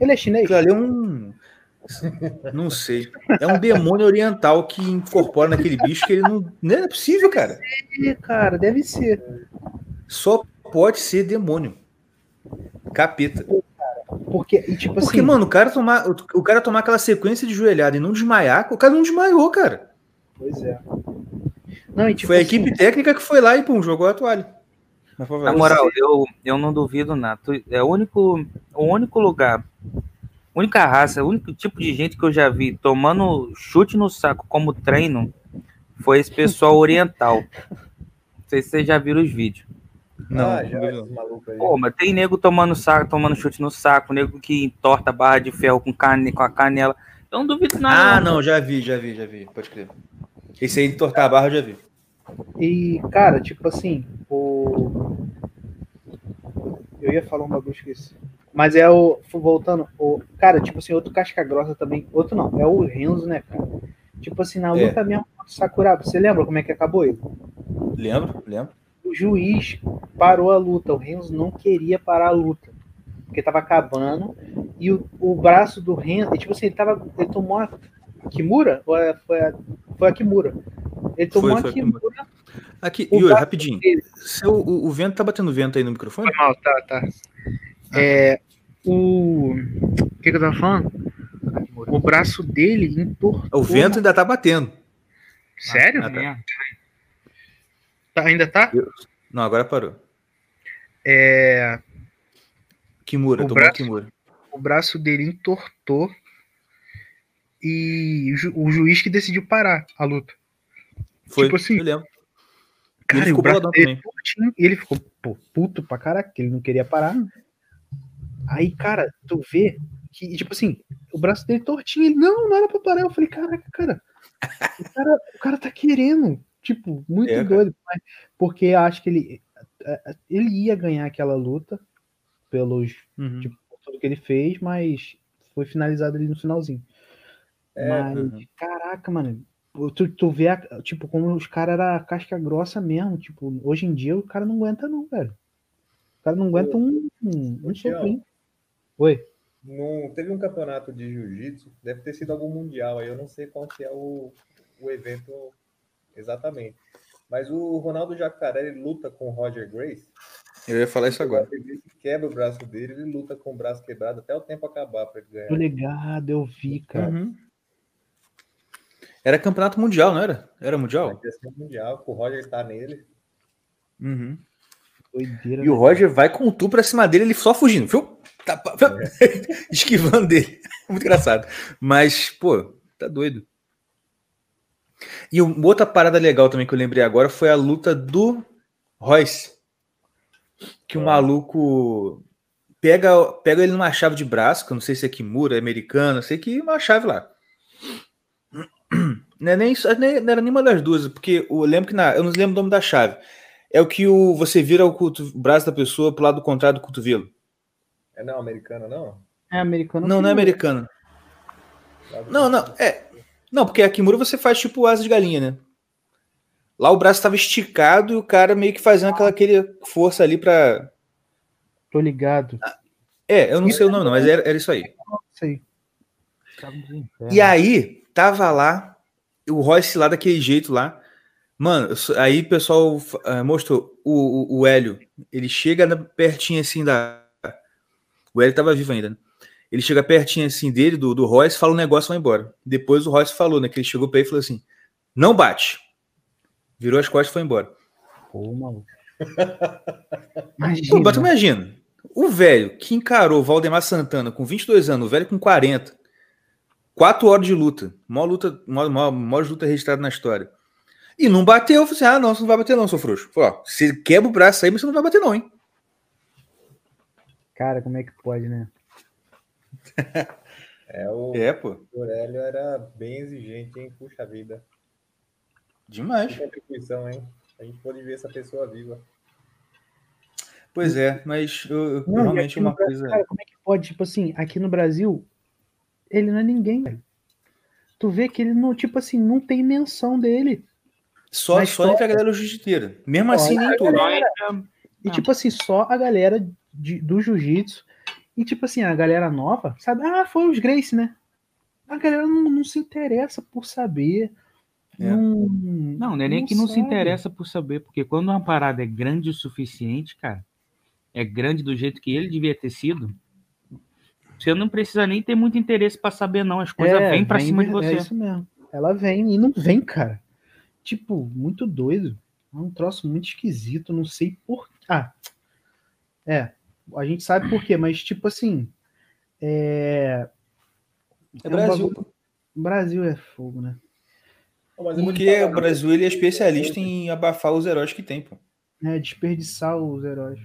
Ele é chinês? Ali é um. Não sei. É um demônio oriental que incorpora naquele bicho que ele não. Não é possível, cara. É, cara, deve ser. Só pode ser demônio. Capeta. Porque, e, tipo Porque, assim, mano, o cara, tomar, o, cara tomar aquela sequência de joelhada e não desmaiar, o cara não desmaiou, cara. Pois é. Não, e tipo foi a assim, equipe técnica que foi lá e, pum, jogou a toalha. Favor, Na moral, eu, eu não duvido nada. É o único, o único lugar, única raça, o único tipo de gente que eu já vi tomando chute no saco como treino foi esse pessoal oriental. Não sei se vocês já viram os vídeos. Não, ah, já, não não. Pô, mas tem nego tomando saco, tomando chute no saco, nego que entorta a barra de ferro com, cane, com a canela. Eu não duvido nada. Ah, não, já vi, já vi, já vi. Pode crer. Esse aí de tortar a barra eu já vi. E, cara, tipo assim, o. Eu ia falar um bagulho, esqueci. Mas é o. Voltando, o. Cara, tipo assim, outro casca grossa também. Outro não, é o Renzo, né, cara? Tipo assim, na É. luta mesmo contra o Sakuraba, você lembra como é que acabou ele? Lembro, lembro. O juiz parou a luta, o Renzo não queria parar a luta. Porque tava acabando. E o, o braço do Renzo, tipo assim, ele tava. Ele tomou a Kimura? Ou é- foi a, foi a Kimura? Ele tomou Foi, a foi a Kimura. Aqui, O Yuri, braço rapidinho. Seu, o, o vento tá batendo vento aí no microfone? Foi mal, tá, tá. É, o. O que, que eu tava falando? O braço dele entortou. O vento ainda tá batendo. Sério? Ah, tá. Tá, ainda tá? Não, agora parou. É, Kimura, O tomou braço- Kimura. o braço dele entortou. E o, ju- o juiz que decidiu parar a luta. Foi, tipo assim, eu lembro. Cara, ele o ficou braço dele e ele ficou pô, puto pra caraca, que ele não queria parar. Aí, cara, tu vê que, tipo assim, o braço dele tortinho, ele, não, não era pra parar. Eu falei, caraca, cara, o cara, o cara tá querendo, tipo, muito É, doido. mas- porque eu acho que ele, eh, ele ia ganhar aquela luta pelos, Uhum. tipo, por tudo que ele fez, mas foi finalizado ali no finalzinho. É, mas, uhum. caraca, mano, tu, tu vê, a- tipo, como os caras eram casca grossa mesmo, tipo, hoje em dia o cara não aguenta não, velho. O cara não aguenta um, um, um soprinho. Oi. Não teve um campeonato de jiu-jitsu, deve ter sido algum mundial aí, eu não sei qual que é o, o evento exatamente. Mas o Ronaldo Jacaré ele luta com o Roger Grace. Eu ia falar isso agora. O Roger Grace quebra o braço dele, ele luta com o braço quebrado até o tempo acabar para ele Tô ganhar. ligado, eu vi, cara. Uhum. Era campeonato mundial, não era? Era mundial? Ser mundial, o Roger tá nele. Uhum. Doideira. E o velho. Roger vai com o tu pra cima dele, ele só fugindo, viu? Tá, pá, *laughs* esquivando dele. *laughs* Muito engraçado. Mas, pô, tá doido. E uma outra parada legal também que eu lembrei agora foi a luta do Royce. Que o Ah. maluco pega, pega ele numa chave de braço, que eu não sei se é Kimura, é americana, eu sei que é uma chave lá. Não, é nem, isso- nem- não era nenhuma das duas, porque eu lembro que na, eu não lembro o nome da chave. É o que o, você vira o, o braço da pessoa pro lado contrário do cotovelo. É não, americana não? É americano. Não, não é americano. Não, não, é. Não, porque a Kimura você faz tipo asa de galinha, né? Lá o braço estava esticado e o cara meio que fazendo aquela aquele força ali pra. Tô ligado. É, eu não sei o nome, não, mas era, era isso aí. Sei. E aí, tava lá, o Royce lá daquele jeito lá. Mano, aí o pessoal ah, mostrou o, o, o Hélio. Ele chega na- pertinho assim da. O Hélio tava vivo ainda, né? Ele chega pertinho assim dele, do, do Royce, fala um negócio e vai embora. Depois o Royce falou, né? Que ele chegou pra ele e falou assim: não bate. Virou as costas e foi embora. Pô, maluco. *laughs* Pô, Imagina. mas tu imagina, o velho que encarou o Valdemar Santana com 22 anos, o velho com 40, 4 horas de luta, maior luta, maior, maior, maior luta registrada na história. E não bateu, eu falei assim, ah, não, você não vai bater não, seu frouxo. Falei, ó, você quebra o braço aí, mas você não vai bater não, hein? Cara, como é que pode, né? É, o É, pô, Aurélio era bem exigente, hein? Puxa vida. demais. Que contribuição, hein? A gente pode ver essa pessoa viva. Pois é, mas eu, eu- Não, realmente aqui no uma Brasil, coisa... Cara, como é que pode? Tipo assim, aqui no Brasil, ele não é ninguém, velho. tu vê que ele não, tipo assim, não tem menção dele. Só, Mas só entre a galera jiu-jiteira. Mesmo Só assim, nem todos. E tipo assim, só a galera de- do jiu-jitsu. E tipo assim, a galera nova, sabe? Ah, foi os Grace, né? A galera não, não se interessa por saber. É. Não, Não, não é nem que não se sabe. interessa por saber, porque quando uma parada é grande o suficiente, cara, é grande do jeito que ele devia ter sido, você não precisa nem ter muito interesse pra saber, não. As coisas É, vêm pra vem cima de ver- você. É isso mesmo. Ela vem e não vem, cara. Tipo, muito doido. É um troço muito esquisito, não sei por. Ah, é. A gente sabe por quê, mas tipo assim. É. É um Brasil. bagulho- Brasil é fogo, né? Te Porque o Brasil ele é especialista em abafar os heróis que tem, pô. É desperdiçar os heróis.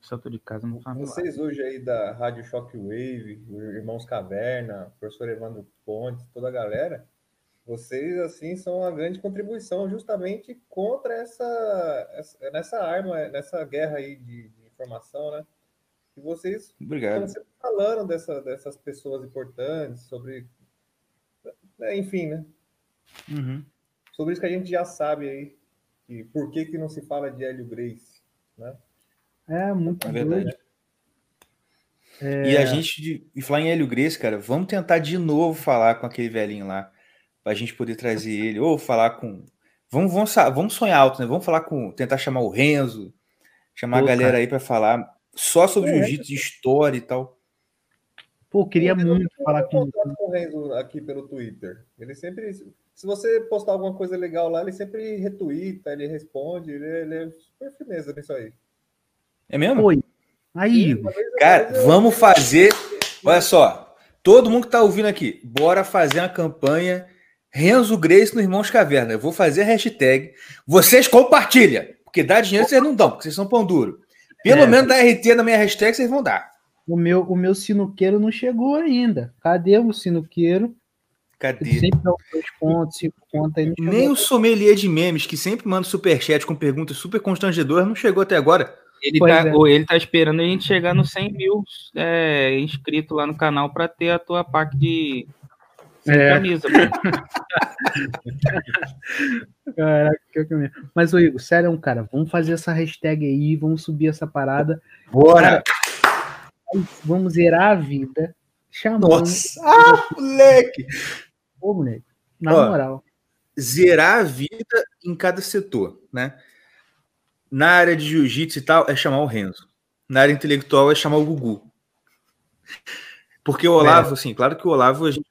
Santo de casa não faz. Vocês hoje aí da Rádio Shockwave, Irmãos Caverna, o professor Evandro Pontes, toda a galera, vocês assim são uma grande contribuição justamente contra essa, essa- nessa arma, nessa guerra aí de, de informação, né? E vocês Obrigado. sempre falando dessa, dessas pessoas importantes, sobre, é, enfim, né? Uhum. Sobre isso que a gente já sabe aí, e por que que não se fala de Hélio Grace, né? É muito É doido. verdade. E a gente, de, e falar em Hélio Grace, cara, vamos tentar de novo falar com aquele velhinho lá, pra gente poder trazer ele, ou falar com. Vamos, vamos, vamos sonhar alto, né? Vamos falar com. Tentar chamar o Renzo, chamar Pô, a galera cara. aí pra falar só sobre É. jiu-jitsu, de história e tal. Pô, queria muito falar com contato com o Renzo aqui pelo Twitter. Ele sempre, se você postar alguma coisa legal lá, ele sempre retuita, ele responde, ele, ele é super firmeza nisso aí. É mesmo? Oi. Aí, Cara, eu- vamos fazer. Olha só, todo mundo que tá ouvindo aqui, bora fazer uma campanha Renzo Grace no Irmãos Caverna. Eu vou fazer a hashtag. Vocês compartilham, porque dá dinheiro vocês não dão, porque vocês são pão duro. Pelo É. menos dá RT na minha hashtag vocês vão dar. O meu, o meu sinuqueiro não chegou ainda. Cadê o sinuqueiro? Ele Cadê? sempre dá os dois pontos, cinco pontos aí. Nem o sommelier de memes, que sempre manda superchat com perguntas super constrangedoras, não chegou até agora. Ele Pois tá, é. ou ele tá esperando a gente chegar nos 100 mil é, inscritos lá no canal pra ter a tua pack de sem É. camisa. *laughs* Caraca, que mesmo. Mas, ô Igor, sério, cara, vamos fazer essa hashtag aí, vamos subir essa parada. Bora! Vamos zerar a vida. Chamando. Nossa! Ah, moleque! Ô, moleque. Na Ó, moral. zerar a vida em cada setor, né? Na área de jiu-jitsu e tal, é chamar o Renzo. Na área intelectual, é chamar o Gugu. Porque o Olavo, assim, claro que o Olavo a gente é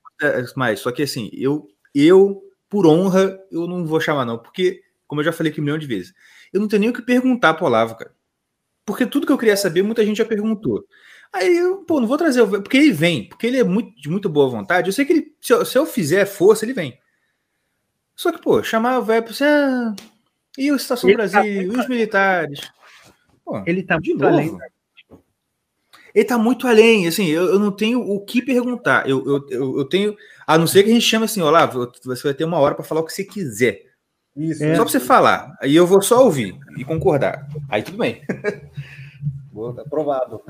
mais, só que assim, eu, eu, por honra, eu não vou chamar, não, porque, como eu já falei aqui um milhão de vezes, eu não tenho nem o que perguntar pro Olavo, cara. Porque tudo que eu queria saber, muita gente já perguntou. Aí eu, pô, não vou trazer o. Porque ele vem, porque ele é muito, de muito boa vontade. Eu sei que ele, se eu, se eu fizer força, ele vem. Só que, pô, chamar o velho você. Ah, e o Estação Ele tá Brasil, e os militares. Pô, Ele tá de muito novo. além. Ele tá muito além, assim, eu, eu não tenho o que perguntar. Eu, eu, eu, eu tenho. A não ser que a gente chame assim, Olavo, você vai ter uma hora pra falar o que você quiser. Isso. É. Só pra você falar. Aí eu vou só ouvir e concordar. Aí tudo bem. *laughs* Boa, tá aprovado.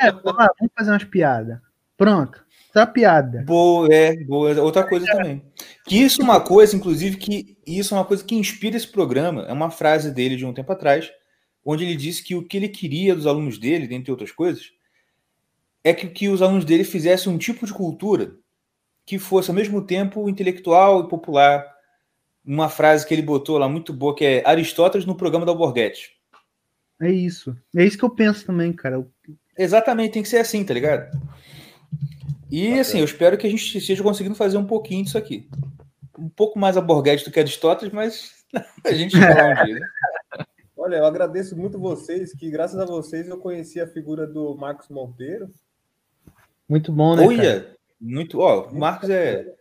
É, vamos lá, vamos fazer umas piadas. Pronto. Tá piada. Boa, é, boa. Outra coisa também. Que isso é uma coisa, inclusive, que isso é uma coisa que inspira esse programa. É uma frase dele de um tempo atrás, onde ele disse que o que ele queria dos alunos dele, dentre outras coisas, é que, que os alunos dele fizessem um tipo de cultura que fosse ao mesmo tempo intelectual e popular. Uma frase que ele botou lá muito boa, que é Aristóteles no programa da Alborguete. É isso. É isso que eu penso também, cara. Exatamente, tem que ser assim, tá ligado? E assim, eu espero que a gente esteja conseguindo fazer um pouquinho disso aqui. Um pouco mais a Borghetti do que Aristóteles, mas *laughs* a gente chega lá um dia. Né? Olha, eu agradeço muito vocês, que graças a vocês eu conheci a figura do Marcos Monteiro. Muito bom, né? cara? Olha, muito. Ó, o Marcos é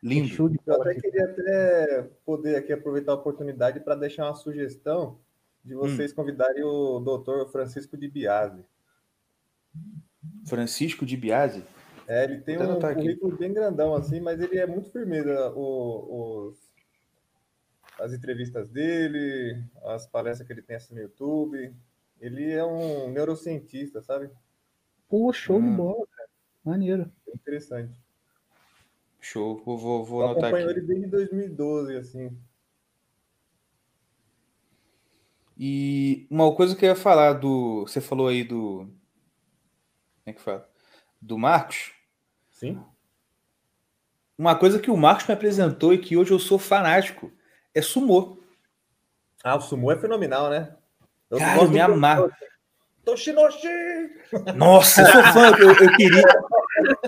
lindo. Eu até queria até poder aqui aproveitar a oportunidade para deixar uma sugestão de vocês convidarem o doutor Francisco de Biase. Francisco de Biase. É, ele tem um anotar aqui. currículo bem grandão, assim, mas ele é muito firmeza. O, os- as entrevistas dele, as palestras que ele tem assim no YouTube. Ele é um neurocientista, sabe? Pô, show de Hum. bola, cara. Maneiro. Bem interessante. Show, vou, vou, vou Eu anotar acompanho aqui. ele desde 2012, assim. E uma coisa que eu ia falar do. Você falou aí do. Como é que fala? Do Marcos. Sim. Uma coisa que o Marcos me apresentou e que hoje eu sou fanático é sumô. Ah, o Sumo é fenomenal, né? Eu Cara, eu me amarro. Toshinoshi! Nossa, eu sou fã. Eu, eu queria,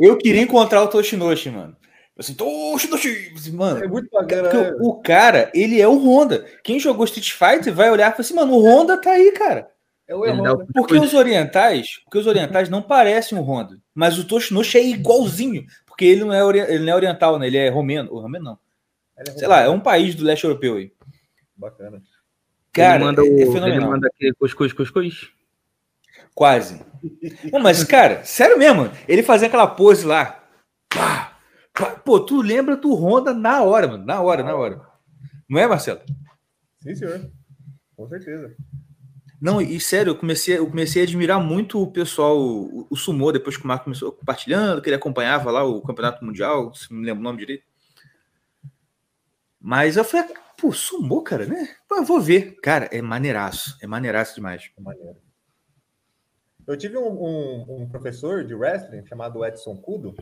eu queria encontrar o Toshinoshi, mano. Assim, Toshinoshi! Assim, Mano, É muito bacana, porque né? o, o cara, ele é o Honda. Quem jogou Street Fighter vai olhar e falar assim, mano, o Honda tá aí, cara. É o erro. o- Porque os orientais, porque os orientais não parecem o Honda, mas o Toshinoshi é igualzinho, porque ele não é, ori- ele não é oriental, né? Ele é romeno, ou romeno não. Sei lá, é um país do leste europeu aí. Bacana. Cara, ele manda, é, o, é ele manda aquele cuscuz, cuscuz. Quase. Não, mas, cara, sério mesmo, ele fazia aquela pose lá. Pá, pá. Pô, tu lembra do Honda na hora, mano. Na hora, na hora. Não é, Marcelo? Sim, senhor. Com certeza. Não, e sério, eu comecei, eu comecei a admirar muito o pessoal, o, o Sumô, depois que o Marco começou compartilhando, que ele acompanhava lá o Campeonato Mundial, se não me lembro o nome direito. Mas eu falei, pô, Sumô, cara, né? Pô, eu vou ver. Cara, é maneiraço, é maneiraço demais. É maneiro. Eu tive um, um- um professor de wrestling chamado Edson Kudo.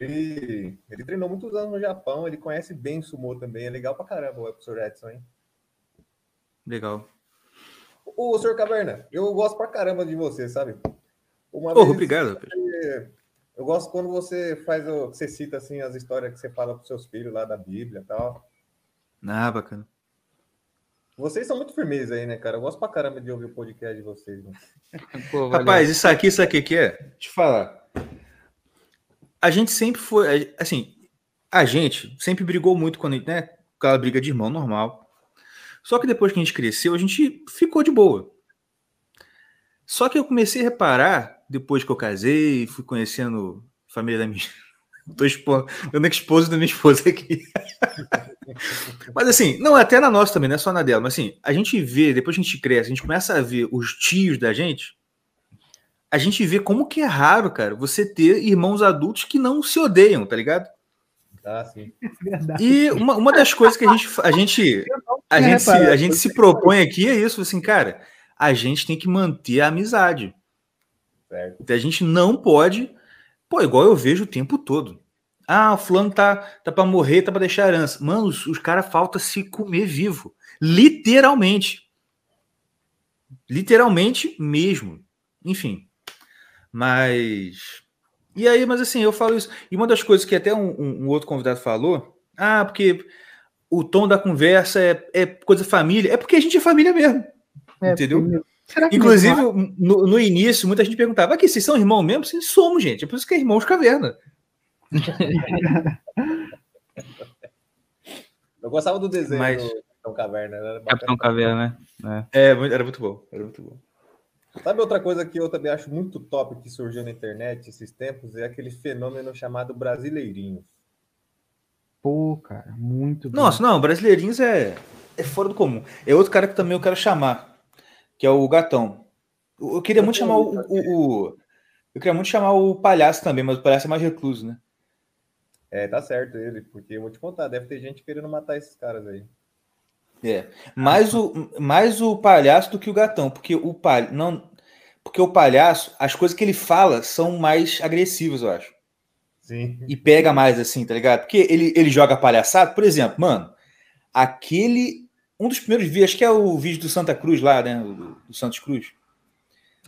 Ele, ele treinou muitos anos no Japão, ele conhece bem sumô também. É legal pra caramba o professor Edson, hein? Legal. Ô, senhor Caverna, eu gosto pra caramba de você, sabe? Uma vez- obrigado. Pedro. Eu gosto quando você faz o. Você cita assim as histórias que você fala pros seus filhos lá da Bíblia e tal. Ah, bacana. Vocês são muito firmes aí, né, cara? Eu gosto pra caramba de ouvir o podcast de vocês. Né? *laughs* Pô. Rapaz, isso aqui, isso aqui que é? Deixa eu te falar. A gente sempre foi, assim, a gente sempre brigou muito quando, né, aquela briga de irmão normal. Só que depois que a gente cresceu, a gente ficou de boa. Só que eu comecei a reparar, depois que eu casei, fui conhecendo a família da minha. *laughs* Tô expondo, dando esposa da minha esposa aqui. *laughs* mas assim, não, até na nossa também, não é só na dela, mas assim, a gente vê, depois que a gente cresce, a gente começa a ver os tios da gente, a gente vê como que é raro, cara, você ter irmãos adultos que não se odeiam, tá ligado? Ah, sim. Verdade. E uma, uma das coisas que a gente, a gente, *laughs* a gente, se, a gente se propõe aqui é isso, assim, cara, a gente tem que manter a amizade. Certo. A gente não pode, pô, igual eu vejo o tempo todo. Ah, o fulano tá, tá pra morrer, tá pra deixar herança. Mano, os, os caras falta se comer vivo. Literalmente. Literalmente mesmo. Enfim. Mas. E aí, mas assim, eu falo isso. E uma das coisas que até um, um- um outro convidado falou. Ah, porque o tom da conversa é, é coisa família. É porque a gente é família mesmo. É, entendeu? Inclusive, no, no início, muita gente perguntava: aqui, vocês são irmãos mesmo? Sim, somos, gente. É por isso que é irmãos caverna. Eu gostava do desenho Mas- do Capitão Caverna. Capitão Caverna, né? É, muito- era muito bom. Era muito bom. Sabe outra coisa que eu também acho muito top que surgiu na internet esses tempos? É aquele fenômeno chamado brasileirinhos. Pô, cara, muito bom. Nossa, não, brasileirinhos é, é fora do comum. É outro cara que também eu quero chamar, que é o Gatão. Eu queria muito chamar o, o- o- Eu queria muito chamar o palhaço também, mas o palhaço é mais recluso, né? É, tá certo ele, porque eu vou te contar, deve ter gente querendo matar esses caras aí. É. Mais o, mais o palhaço do que o gatão, porque o pal... não, porque o palhaço, as coisas que ele fala são mais agressivas, eu acho. Sim. E pega mais assim, tá ligado? Porque ele, ele joga palhaçado, por exemplo, mano, aquele. Um dos primeiros vídeos, acho que é o vídeo do Santa Cruz lá, né? Do, do Santos Cruz.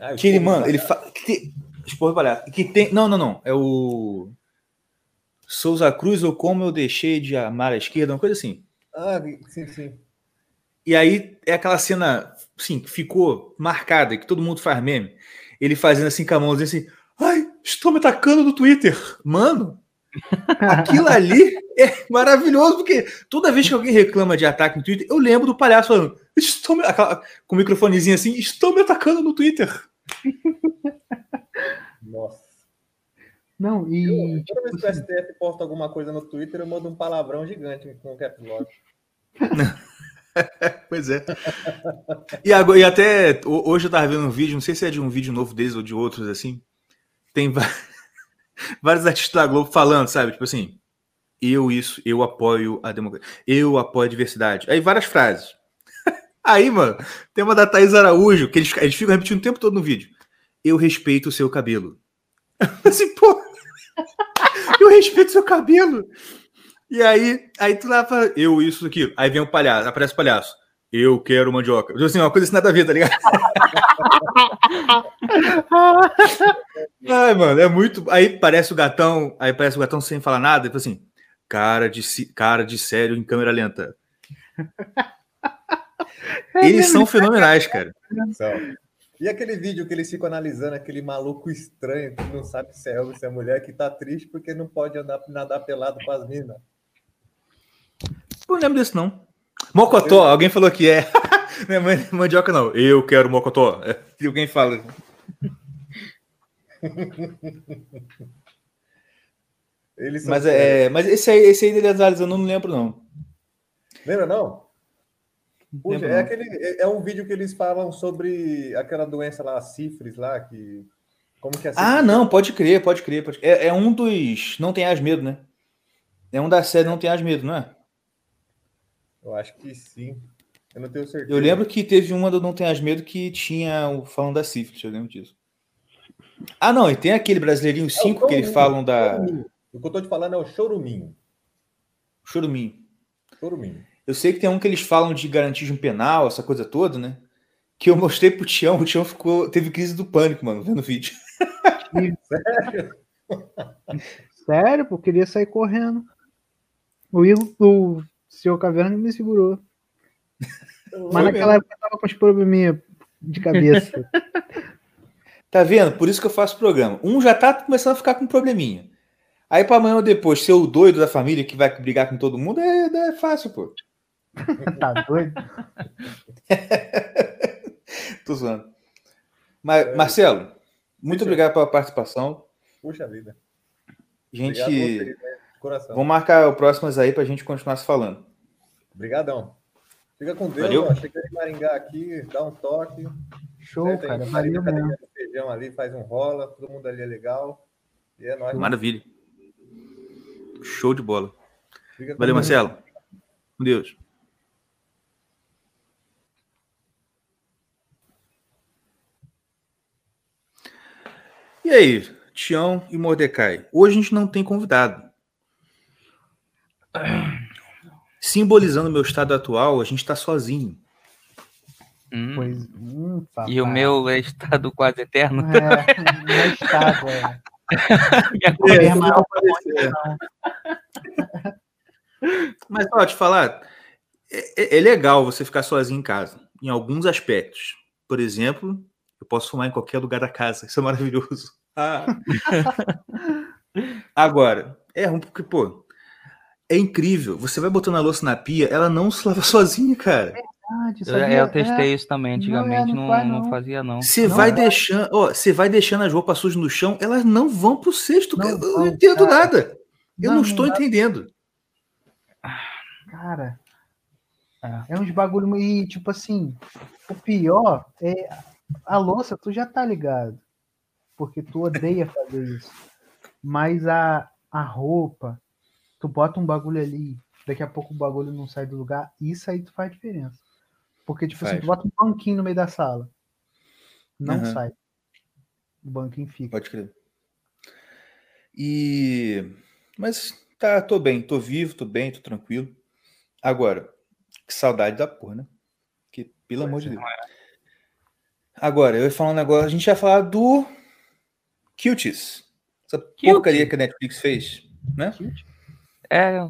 Ah, Que ele, mano, ele fala. Que tem, Esporro palhaço. Que tem. Não, não, não. É o. Souza Cruz ou como eu deixei de amar a esquerda, uma coisa assim. Ah, sim, sim. E aí é aquela cena, assim, que ficou marcada, que todo mundo faz meme. Ele fazendo assim com a mão, dizendo assim: Ai, estou me atacando no Twitter. Mano, aquilo ali é maravilhoso, porque toda vez que alguém reclama de ataque no Twitter, eu lembro do palhaço falando: Estou me... com o microfonezinho assim, estou me atacando no Twitter. Nossa. Não, e. Toda vez que o assim, STF posta alguma coisa no Twitter, eu mando um palavrão gigante com o cap. Pois é. E, agora, e até ho- hoje eu tava vendo um vídeo, não sei se é de um vídeo novo deles ou de outros, assim. Tem va- vários artistas da Globo falando, sabe? Tipo assim, Eu isso, eu apoio a democracia. Eu apoio a diversidade. Aí várias frases. *laughs* Aí, mano, tem uma da Thaís Araújo, que eles, eles ficam repetindo o tempo todo no vídeo. Eu respeito o seu cabelo. *laughs* Assim, pô. *laughs* Eu respeito o seu cabelo. E aí, aí tu lá fala, eu isso aqui. Aí vem o palhaço, aparece o palhaço. Eu quero mandioca. Tipo Assim, uma coisa assim nada a ver, tá ligado? *laughs* Ai, mano, é muito. Aí parece o gatão, aí parece o gatão sem falar nada, tipo assim, cara de, si- cara de sério em câmera lenta. *laughs* Eles são fenomenais, cara. São. E aquele vídeo que eles ficam analisando aquele maluco estranho que não sabe se é homem, se é mulher, que tá triste porque não pode andar, nadar pelado com as minas. Não lembro desse, não. Mocotó, alguém falou que é. *laughs* Não é man- mandioca, não. Eu quero mocotó. É, alguém fala. *laughs* Eles Mas, sérios. é, mas esse aí, esse aí dele analisando, eu não lembro, não. Lembra, não? Puxa, Lembro é, não. aquele, é, é um vídeo que eles falam sobre aquela doença lá, sífilis lá, que. Como que é Ah, não, pode crer, pode crer. Pode... É, é um dos. Não tem as medo, né? É um da série Não Tem As Medo, não é? Eu acho que sim. Eu não tenho certeza. Eu lembro que teve uma do Não Tem As Medo que tinha o falando da sífilis, eu lembro disso. Ah, não, e tem aquele brasileirinho 5 que eles falam da. O que eu tô te falando é o choruminho. Choruminho. Choruminho. Eu sei que tem um que eles falam de garantismo penal, essa coisa toda, né? Que eu mostrei pro Tião, o Tião ficou, teve crise do pânico, mano, vendo o vídeo. Sério, *laughs* pô, queria sair correndo. O o seu caverna me segurou. Mas Foi naquela época eu tava com os probleminha de cabeça. *laughs* Tá vendo? Por isso que eu faço programa. Um já tá começando a ficar com um probleminha. Aí pra amanhã ou depois ser o doido da família que vai brigar com todo mundo é, é fácil, pô. *laughs* tá doido? *laughs* Tô zoando. Mas, Marcelo, muito obrigado pela participação. Puxa vida. Gente, Obrigado a vocês, né? De coração. vamos marcar o próximas aí pra gente continuar se falando. Obrigadão. Fica com Deus, Valeu. ó. Chega em Maringá aqui, dá um toque. Show? Tem cara. Valeu a mesmo. feijão ali, faz um rola, todo mundo ali é legal. E é nóis. Maravilha. Show de bola. Fica Valeu, Deus. Marcelo. Com Deus. E aí, Tião e Mordecai? Hoje a gente não tem convidado. Simbolizando o meu estado atual, a gente está sozinho. Hum. Pois, hum, E o meu é estado quase eterno. É, meu estado, é. *laughs* Minha É, mal, Mas, ó, te falar, é, é- é legal você ficar sozinho em casa, em alguns aspectos. Por exemplo, eu posso fumar em qualquer lugar da casa, isso é maravilhoso. Ah. *laughs* Agora, é ruim porque, pô, é incrível. Você vai botando a louça na pia, ela não se lava *laughs* sozinha, cara. verdade, Eu, sabia? eu testei isso também. Não, é, Antigamente não não, faz, não não. fazia, não. Você Não vai é. deixando, ó, você vai deixando as roupas sujas no chão, elas não vão pro cesto. Não eu eu vão, não entendo cara. nada. Eu não, Não, estou não entendendo. Cara, É. é uns bagulho. E, tipo assim, o pior é a louça, tu já tá ligado. Porque tu odeia fazer isso. Mas a, a roupa, tu bota um bagulho ali, daqui a pouco o bagulho não sai do lugar, isso aí tu faz diferença. Porque, tipo assim, Faz. tu bota um banquinho no meio da sala. Não Aham. sai. O banquinho fica. Pode crer. E. Mas tá, tô bem, tô vivo, tô bem, tô tranquilo. Agora, que saudade da porra, né? Que, pelo amor de Deus. Agora, eu ia falar um negócio, a gente ia falar do Cuties. Essa porcaria que a Netflix fez, né? É,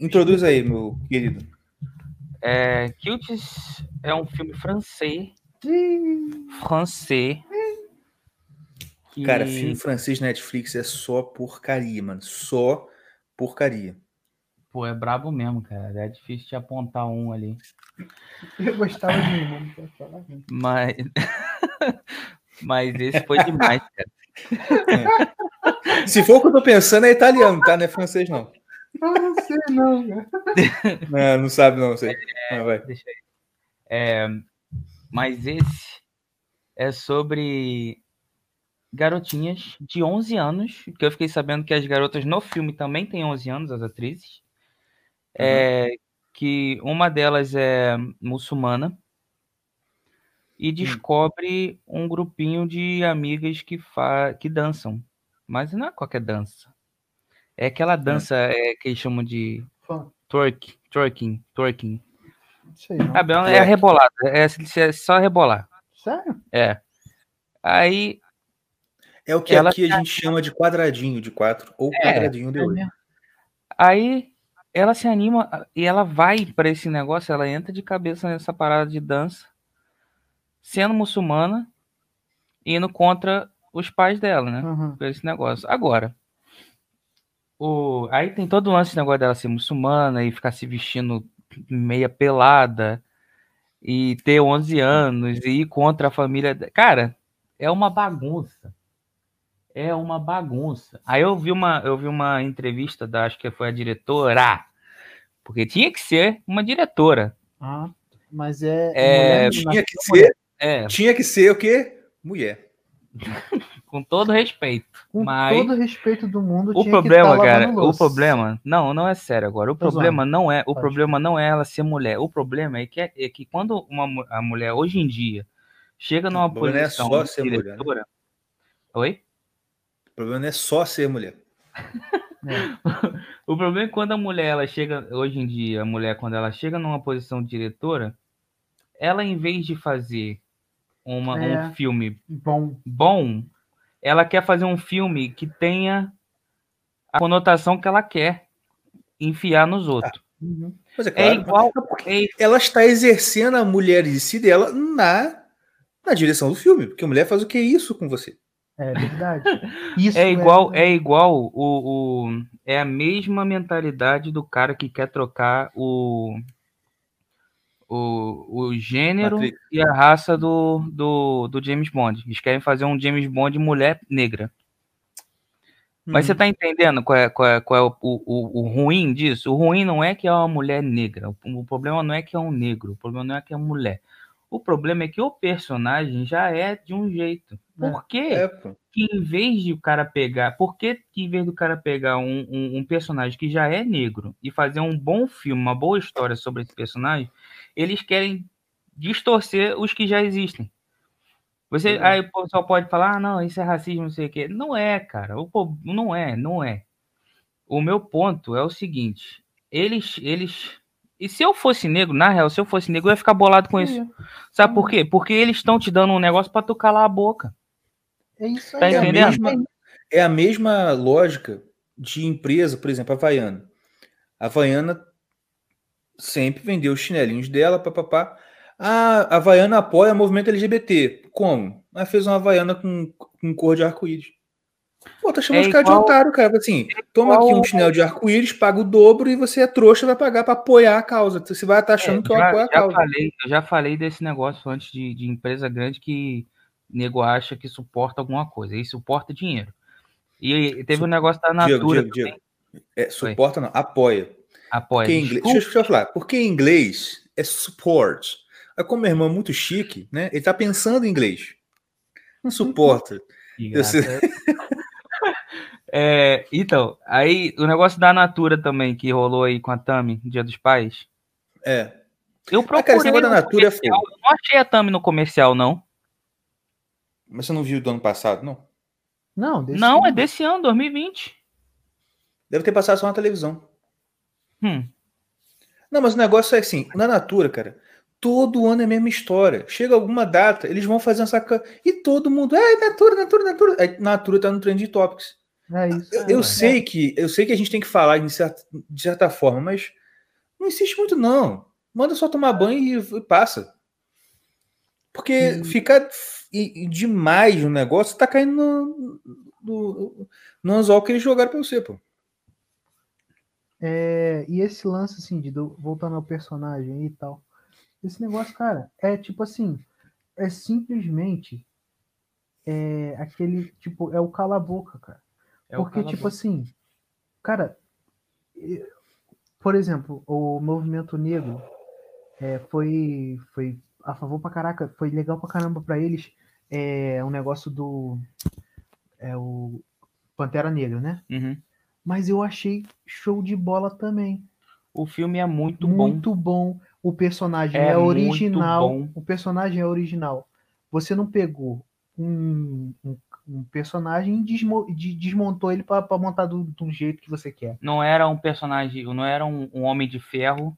Introduz aí, meu querido. é, Cuties é um filme francês. Francês. que- Cara, filme francês Netflix é só porcaria, mano. Só porcaria. Pô, é brabo mesmo, cara. É difícil de apontar um ali. Eu gostava de um, não posso falar, não. Mas. *laughs* Mas esse foi demais, cara. Se for o que eu tô pensando, é italiano, tá? Não é francês, não. Ah, não sei não. Não, *laughs* não sabe, não, sei. Deixa aí. É, mas esse é sobre garotinhas de 11 anos, que eu fiquei sabendo que as garotas no filme também têm 11 anos, as atrizes. É, que uma delas é muçulmana e descobre um grupinho de amigas que, fa que dançam. Mas não é qualquer dança. É aquela dança é, que eles chamam de twerk, twerking, twerking. Sei não. Sabe, é rebolada, é, é só rebolar. Sério? É. Aí É o que Ela aqui a gente chama de quadradinho de quatro ou É, quadradinho de É oito. Aí ela se anima e ela vai pra esse negócio, ela entra de cabeça nessa parada de dança, sendo muçulmana, indo contra os pais dela, né? Aham. Por esse negócio. Agora, o... aí tem todo o lance desse negócio dela ser muçulmana e ficar se vestindo meia pelada e ter 11 anos e ir contra a família. de- Cara, é uma bagunça. É uma bagunça. Aí eu vi uma, eu vi uma entrevista da, acho que foi a diretora, porque tinha que ser uma diretora. Ah, mas é. É, Tinha que ser, É, tinha que ser o quê? Mulher. *laughs* com todo respeito. Com mas todo respeito do mundo, o tinha problema, que cara, o problema, não, não é sério agora. O Tô problema não é, o Pode. problema não é ela ser mulher. O problema é que, é, é que quando uma a mulher hoje em dia chega numa O problema não é posição só de ser mulher, né? diretora, Oi? O problema não é só ser mulher. *laughs* O problema é que quando a mulher ela chega hoje em dia, a mulher quando ela chega numa posição de diretora, ela em vez de fazer uma, É. um filme Bom, bom, ela quer fazer um filme que tenha a conotação que ela quer enfiar nos outros. uhum. Mas é É claro. igual, mas porque é, Ela está exercendo a mulherice dela na, na direção do filme. Porque a mulher faz o que é isso com você? é verdade. Isso *laughs* é igual, é igual o, o é a mesma mentalidade do cara que quer trocar o o, o gênero Matrix. e a raça do, do, do James Bond. Eles querem fazer um James Bond mulher negra. Mas Uhum. você tá entendendo qual é, qual é, qual é o, o, o ruim disso? O ruim não é que é uma mulher negra. O, o problema não é que é um negro. O problema não é que é uma mulher. O problema é que o personagem já é de um jeito. Por quê? É, que em vez de o cara pegar, por que que em vez do cara pegar um, um, um personagem que já é negro e fazer um bom filme, uma boa história sobre esse personagem, eles querem distorcer os que já existem. Você, Uhum. aí o pessoal pode falar, ah, não, isso é racismo, não sei o quê. Não é, cara. O, po- não é, não é. O meu ponto é o seguinte: eles, eles. E se eu fosse negro, na real, se eu fosse negro, eu ia ficar bolado com isso. Sabe por quê? Porque eles estão te dando um negócio pra tu calar a boca. É isso aí. Tá É a, entendendo? mesma, é a mesma lógica de empresa, por exemplo, a Havaiana. A Havaiana sempre vendeu os chinelinhos dela, papapá. A Havaiana apoia o movimento LGBT. Como? Ela fez uma Havaiana com, com cor de arco-íris. Pô, tá chamando É os caras de otário, cara. Assim, toma aqui um chinelo de arco-íris, paga o dobro e você é trouxa vai pagar pra apoiar a causa. Você vai estar achando É, que eu já, apoio a já causa. falei, eu já falei desse negócio antes de, de empresa grande que nego acha que suporta alguma coisa. E suporta dinheiro. E teve Su- um negócio da Diego, Natura Diego, também. Diego. É, suporta não, apoia. Porque em inglês, Desculpa. deixa eu falar, porque em inglês é support. Aí como meu irmão é muito chique, né? Ele tá pensando em inglês. Não suporta. *laughs* É, então, aí o negócio da Natura também, que rolou aí com a Tami, Dia dos Pais. É. Eu Ah, cara, procurei da Natura é não achei a Tami no comercial, não. Mas você não viu do ano passado, não? Não, desse Não, é ano. desse ano, 2020. Deve ter passado só na televisão. Hum. Não, mas o negócio é assim, na Natura, cara, todo ano é a mesma história. Chega alguma data, eles vão fazer uma saca e todo mundo, é Natura, Natura, Natura. Aí, Natura tá no Trend Topics. É isso. Eu, é, eu sei que eu sei que a gente tem que falar de certa, de certa forma, mas não insiste muito não. Manda só tomar banho e, e passa. Porque Hum. ficar e- e demais no negócio tá caindo no, no, no anzol que eles jogaram pra você, pô. É, e esse lance, assim, de do- voltando ao personagem e tal. Esse negócio, cara, é tipo assim, é simplesmente é, aquele, tipo, é o cala-boca, cara. É Porque, tipo assim, cara, por exemplo, o movimento negro é, foi, foi a favor pra caraca, foi legal pra caramba pra eles. É um negócio do. é o Pantera Negra, né? Uhum. Mas eu achei show de bola também. O filme é muito, Muito bom. O personagem É é, muito original. bom. O personagem é original. Você não pegou um, um- um personagem e desmo- de- desmontou ele pra pra montar do, do jeito que você quer. bom. Não era um personagem, não era um, um homem de ferro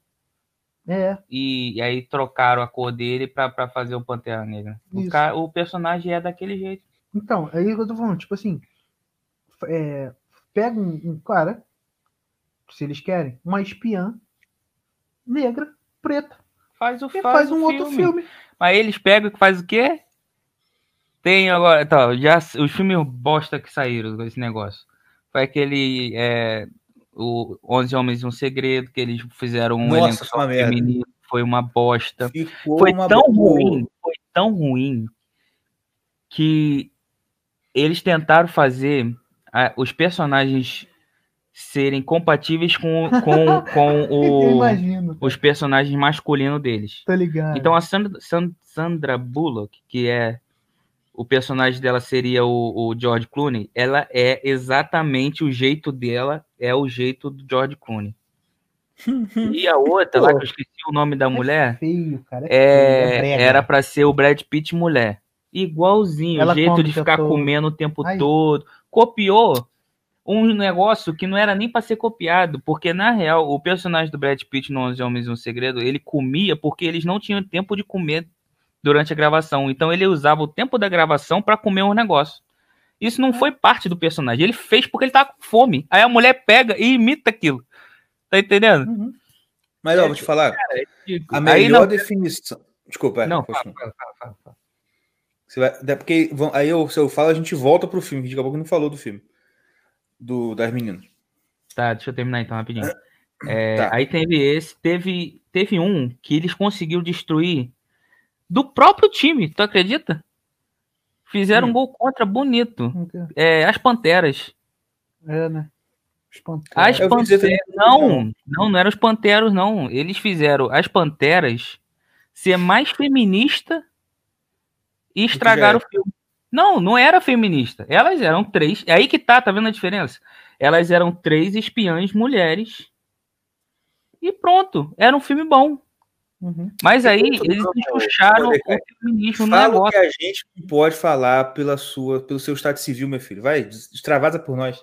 É, e, e aí trocaram a cor dele pra, pra fazer o Pantera Negra. O, cara, o personagem é daquele jeito. então, é isso que eu tô falando. Tipo assim, é, pega um, um cara, se eles querem, uma espiã negra, preta, Faz o e faz, um outro filme. Mas eles pegam e faz o quê? Tem agora, tá, já os filmes bosta que saíram com esse negócio. Foi aquele é, o 11 Homens e um Segredo que eles fizeram um Nossa, elenco feminino, foi uma bosta. Ficou Foi uma tão boa. ruim, foi tão ruim que eles tentaram fazer ah, os personagens serem compatíveis com, com, *laughs* com o, imagino, os personagens masculinos deles. tá ligado? Então a Sandra, San- Sandra Bullock, que é o personagem dela seria o, o George Clooney, ela é exatamente o jeito dela, é o jeito do George Clooney. *laughs* E a outra, lá que eu esqueci o nome da mulher, feio, cara. É, é, feio, é era pra ser o Brad Pitt mulher. Igualzinho, Ela o jeito de ficar todo. comendo o tempo Aí. todo. Copiou um negócio que não era nem pra ser copiado, porque na real, o personagem do Brad Pitt no 11 Homens e um Segredo, ele comia porque eles não tinham tempo de comer durante a gravação. Então ele usava o tempo da gravação pra comer um negócio. Isso não foi parte do personagem, ele fez porque ele tava com fome. Aí a mulher pega e imita aquilo. Tá entendendo? Uhum. Mas, ó, vou te falar. A Aí melhor não, definição. Desculpa, é, não, fala, fala, fala. Você vai... é Porque aí eu, se eu falo, a gente volta pro filme. que Daqui a pouco não falou do filme. Do, das meninas. Tá, deixa eu terminar então rapidinho. *clears throat* É, Tá. Aí teve esse, teve, teve um que eles conseguiram destruir do próprio time, tu acredita? Fizeram Hum. um gol contra bonito. É, as Panteras. É, né? As vi dizer Panteras. Não, não, não eram os Panteros, não. Eles fizeram as Panteras ser mais feminista e estragaram o filme. Não, não era feminista. Elas eram três. É aí que tá, tá vendo a diferença? Elas eram três espiãs mulheres. E pronto, era um filme bom. Uhum. Mas aí eles enxuxaram olha, o feminismo no Fala o negócio. que a gente pode falar pela sua, pelo seu estado civil, meu filho. Vai, extravasa por nós.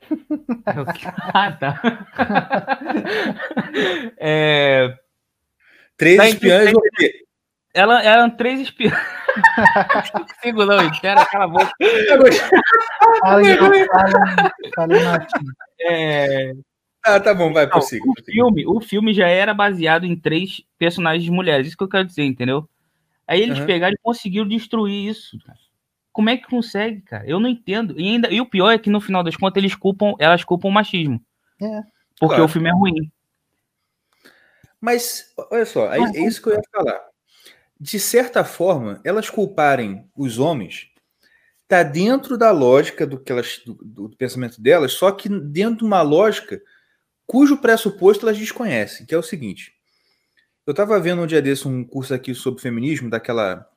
*laughs* ah, tá. *laughs* É, Três Tá espiãs? Ela, eram três espiãs. *laughs* Não consigo, não, espera, cala a boca. É, Ah, tá bom, vai, Não, prossiga. o filme, o filme já era baseado em três personagens mulheres, isso que eu quero dizer, entendeu? Aí eles Aham. pegaram e conseguiram destruir isso. cara. Como é que consegue, cara? Eu não entendo. E, ainda, e o pior é que no final das contas eles culpam, elas culpam o machismo. É. Porque Claro. o filme é ruim. Mas, olha só, é, é isso que eu ia falar. De certa forma, elas culparem os homens tá dentro da lógica do, que elas, do, do- pensamento delas, só que dentro de uma lógica cujo pressuposto elas desconhecem, que é o seguinte. Eu estava vendo um dia desse um curso aqui sobre feminismo, daquela.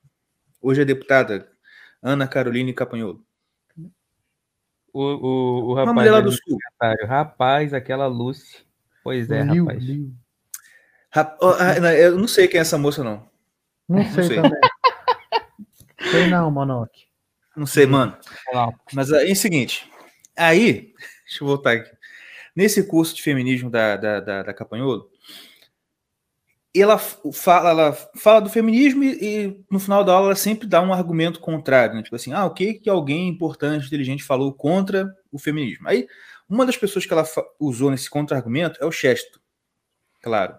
Hoje é deputada Ana Caroline Capanholo. O, o, o Uma rapaz, mulher lá ali do sul. rapaz, aquela Lucy. Pois é, Liu, rapaz. Liu. Rap- ah, Eu não sei quem é essa moça, não. Não sei, sei. também. sei não, Monok. Não sei, mano. Não. Mas aí é o seguinte. Aí, *laughs* deixa eu voltar aqui. Nesse curso de feminismo da, da, da, da Capanholo, ela fala, ela fala do feminismo e, e no final da aula ela sempre dá um argumento contrário, né? Tipo assim, ah, o que que alguém importante, inteligente falou contra o feminismo? Aí, uma das pessoas que ela usou nesse contra-argumento é o Chesterton, claro.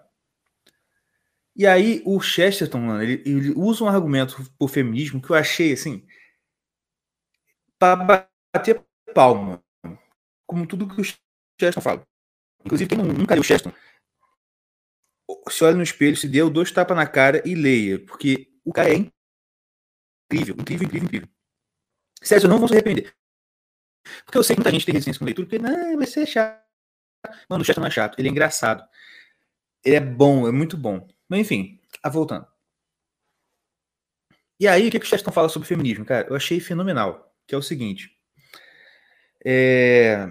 E aí, o Chesterton, mano, ele, ele usa um argumento por feminismo que eu achei, assim, para bater palma, como tudo que o Chesterton fala. Inclusive, quem nunca leu o Chesterton, se olha no espelho, se deu dois tapas na cara e leia, porque o cara é incrível, incrível, incrível, incrível. Sério, não vão se arrepender. Porque eu sei que muita gente tem resistência com leitura, porque não, vai ser chato. Mano, o Chesterton não é chato, ele é engraçado. Ele é bom, é muito bom. Mas enfim, ah, voltando. E aí, o que, que o Chesterton fala sobre feminismo, cara? Eu achei fenomenal, que é o seguinte. É...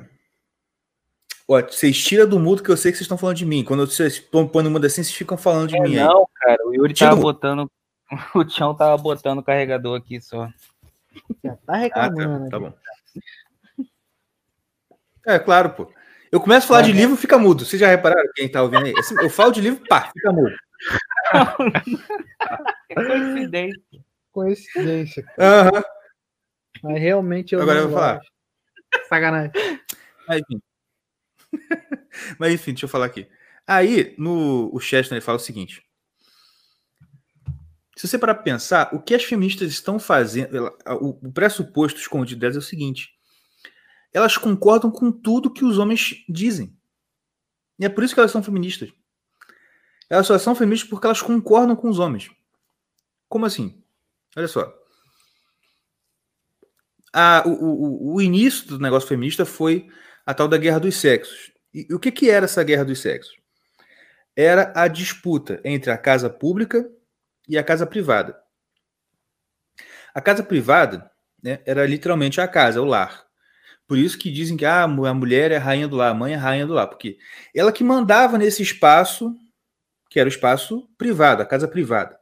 Ó, vocês tiram do mudo que eu sei que vocês estão falando de mim. Quando vocês põem no mudo assim, vocês ficam falando de É, mim aí. não, cara, o Yuri Tira tava botando. *laughs* O Tião tava botando o carregador aqui só. Já tá Ah, reclamando. tá, tá aqui. bom. É, claro, pô. Eu começo a falar de É. livro, fica mudo. Vocês já repararam quem tá ouvindo aí? Eu falo de livro, pá, fica mudo. Que coincidência. Coincidência. Mas realmente eu Agora eu vou falar. Sacanagem. Mas enfim. Mas enfim, deixa eu falar aqui. Aí, no o Chester ele fala o seguinte: se você parar pra pensar, o que as feministas estão fazendo, o pressuposto escondido delas é o seguinte: elas concordam com tudo que os homens dizem. E é por isso que elas são feministas. Elas só são feministas porque elas concordam com os homens. Como assim? Olha só. A- o, o- o início do negócio feminista foi a tal da guerra dos sexos. E, e o que, que era essa guerra dos sexos? Era a disputa entre a casa pública e a casa privada. A casa privada né, era literalmente a casa, o lar. Por isso que dizem que ah, a mulher é a rainha do lar, a mãe é a rainha do lar, porque ela que mandava nesse espaço, que era o espaço privado, a casa privada.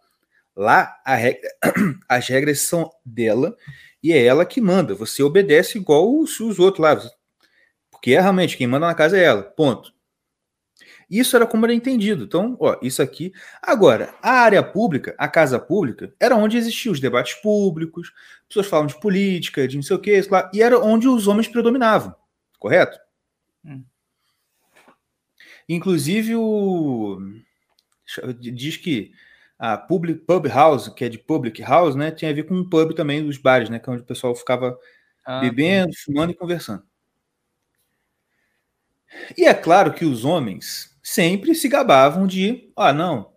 Lá a regra- *clears throat* as regras são dela e é ela que manda. Você obedece igual os, os outros lá. Porque é realmente quem manda na casa é ela. Ponto. Isso era como era entendido. Então, ó, isso aqui. Agora, a área pública, a casa pública, era onde existiam os debates públicos, pessoas falavam de política, de não sei o que, e era onde os homens predominavam. Correto? Hum. Inclusive, o. Diz que a public, pub house, que é de public house, né, tinha a ver com um pub também, dos bares, né, que é onde o pessoal ficava Ah, bebendo, fumando e conversando. E é claro que os homens sempre se gabavam de, ah, não,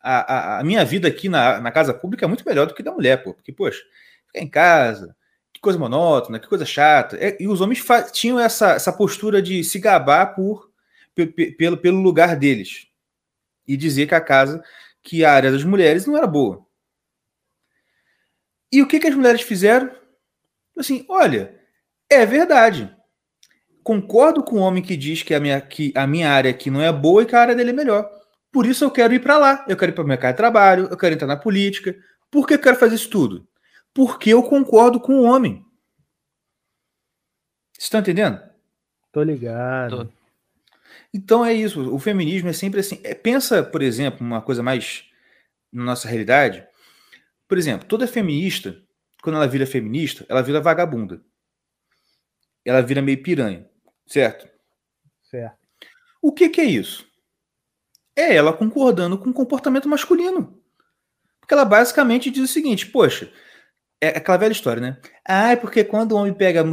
a, a, a minha vida aqui na, na casa pública é muito melhor do que da mulher, pô, porque, poxa, ficar em casa, que coisa monótona, que coisa chata. É, e os homens tinham essa, essa postura de se gabar por, pe- pe- pelo, pelo lugar deles e dizer que a casa, que a área das mulheres não era boa. E o que, que as mulheres fizeram? Assim, olha, é verdade. Concordo com o homem que diz que a minha, que a minha área aqui não é boa e que a área dele é melhor. Por isso eu quero ir para lá. Eu quero ir para o mercado de trabalho, eu quero entrar na política. Por que eu quero fazer isso tudo? Porque eu concordo com o homem. Vocês estão entendendo? Tô ligado. Tô. Então é isso. O feminismo é sempre assim. É, pensa, por exemplo, uma coisa mais na nossa realidade. Por exemplo, toda feminista, quando ela vira feminista, ela vira vagabunda. Ela vira meio piranha, certo? Certo. O que, que é isso? É ela concordando com o comportamento masculino. Porque ela basicamente diz o seguinte: poxa, é aquela velha história, né? Ah, é porque quando o homem pega,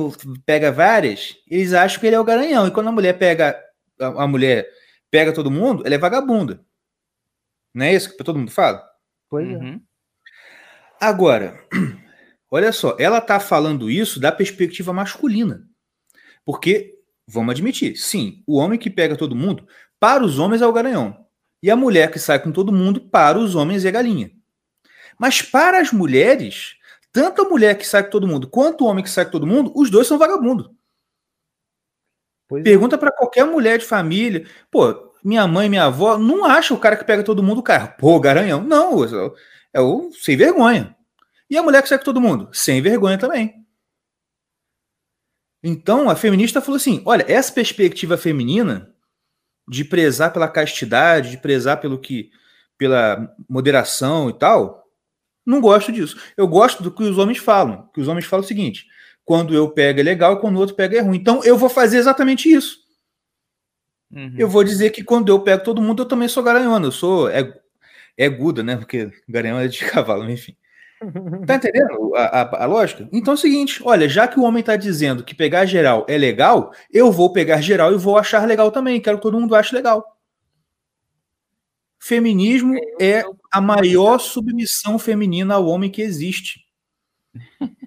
pega várias, eles acham que ele é o garanhão. E quando a mulher pega. A, a mulher pega todo mundo, ela é vagabunda. Não é isso que todo mundo fala? Pois é. Uhum. Agora, *clears throat* olha só, ela tá falando isso da perspectiva masculina. Porque, vamos admitir, sim, o homem que pega todo mundo, para os homens é o garanhão. E a mulher que sai com todo mundo, para os homens é galinha. Mas para as mulheres, tanto a mulher que sai com todo mundo quanto o homem que sai com todo mundo, os dois são vagabundos. Pois é. Pergunta para qualquer mulher de família. Pô, minha mãe, minha avó, não acha o cara que pega todo mundo o. Pô, garanhão. Não, é o- é sem vergonha. E a mulher que com todo mundo? Sem vergonha também. Então, a feminista falou assim: olha, essa perspectiva feminina de prezar pela castidade, de prezar pelo que, pela moderação e tal, não gosto disso. Eu gosto do que os homens falam. Que os homens falam o seguinte: quando eu pego é legal, quando o outro pega é ruim. Então, eu vou fazer exatamente isso. Uhum. Eu vou dizer que quando eu pego todo mundo, eu também sou garanhona. Eu sou é, é guda, né? Porque garanhão é de *laughs* cavalo, enfim. Tá *laughs* entendendo a, a- a lógica? Então é o seguinte: olha, já que o homem tá dizendo que pegar geral é legal, eu vou pegar geral e vou achar legal também. Quero que todo mundo ache legal. Feminismo é a maior submissão feminina ao homem que existe. *laughs*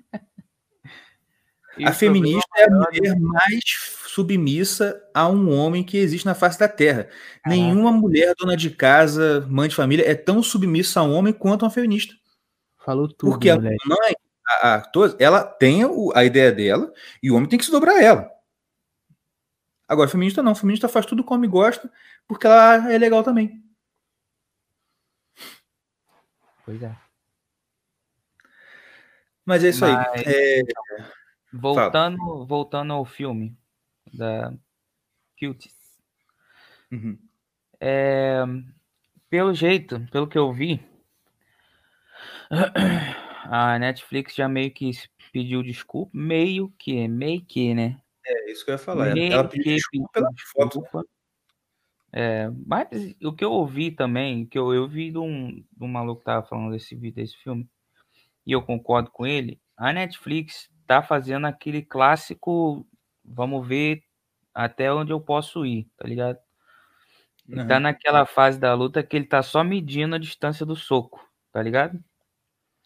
A o feminista é a mulher mais submissa a um homem que existe na face da terra. Nenhuma mulher dona de casa, mãe de família, é tão submissa a um homem quanto uma feminista. Falou tudo, Porque a mãe, A, a- ela tem a ideia dela e o homem tem que se dobrar a ela. Agora, feminista não. Feminista faz tudo como gosta porque ela é legal também. Pois é. Mas é isso Mas- aí. É, Voltando, voltando ao filme da Cuties. uhum. É, pelo jeito, pelo que eu vi, *clears throat* a Netflix já meio que pediu desculpa, meio que, meio que, né? É isso que eu ia falar. Meio ela pediu desculpa pela foto. desculpa. É, mas o que eu ouvi também, que eu, eu vi de um, de um maluco que tava falando desse vídeo, desse filme, e eu concordo com ele, a Netflix tá fazendo aquele clássico, vamos ver até onde eu posso ir, tá ligado? Ele tá Aham. naquela fase da luta que ele tá só medindo a distância do soco, tá ligado?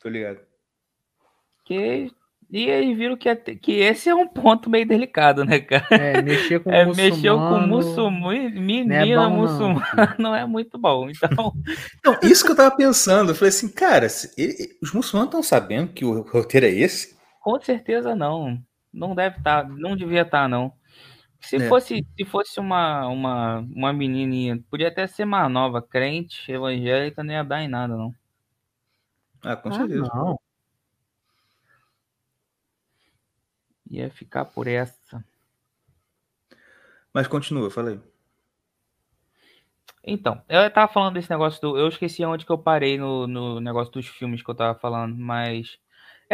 Tô ligado. Que, e eles viram que, até- que esse é um ponto meio delicado, né, cara? É, mexer com *laughs* É, muçulmano. mexeu com muçulmano, menina bom, não, muçulmana não é muito bom. Então, *laughs* Não, isso que eu tava pensando. Eu falei assim, cara, ele- os muçulmanos estão sabendo que o roteiro é esse? Com certeza não. Não deve estar, não devia estar, não. Se É. fosse, se fosse uma, uma, uma menininha, podia até ser mais nova, crente, evangélica, não ia dar em nada, não. Ah, com Ah, certeza. não. Ia ficar por essa. Mas continua, falei. Então, eu tava falando desse negócio do. Eu esqueci onde que eu parei no, no negócio dos filmes que eu tava falando, mas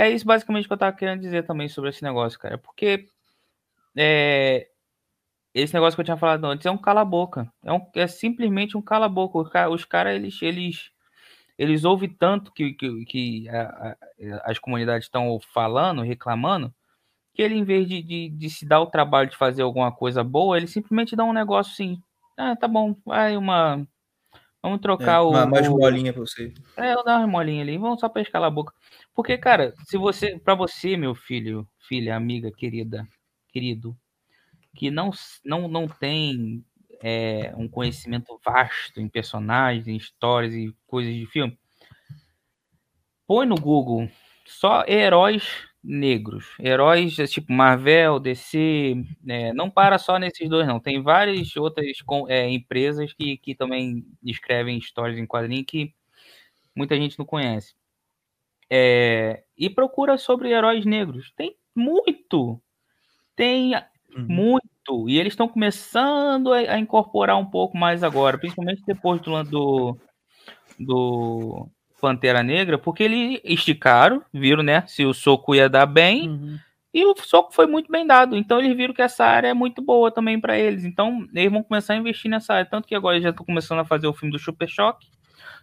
é isso basicamente que eu tava querendo dizer também sobre esse negócio, cara. Porque é, esse negócio que eu tinha falado antes é um cala-boca. É, um, é simplesmente um cala-boca. Os ca- Os caras, eles, eles, eles ouvem tanto que, que, que a- a- as comunidades estão falando, reclamando, que ele, em vez de, de, de se dar o trabalho de fazer alguma coisa boa, ele simplesmente dá um negócio assim. Ah, tá bom, vai uma. Vamos É, trocar o. uma, mais o- molinha pra você. é, eu dar uma molinha ali, vamos só pra escalar a boca. Porque, cara, se você, para você, meu filho, filha, amiga, querida, querido, que não, não, não tem é, um conhecimento vasto em personagens, em histórias e coisas de filme, põe no Google só heróis negros, heróis é, tipo Marvel, DC, é, não para só nesses dois não, tem várias outras é, empresas que, que também escrevem histórias em quadrinho que muita gente não conhece. É, e procura sobre heróis negros. Tem muito. Tem Uhum. muito. E eles estão começando a, a incorporar um pouco mais agora, principalmente depois do, do, do Pantera Negra, porque eles esticaram, viram, né? Se o soco ia dar bem, Uhum. e o soco foi muito bem dado. Então eles viram que essa área é muito boa também para eles. Então eles vão começar a investir nessa área. Tanto que agora eles já estão começando a fazer o filme do Super Choque.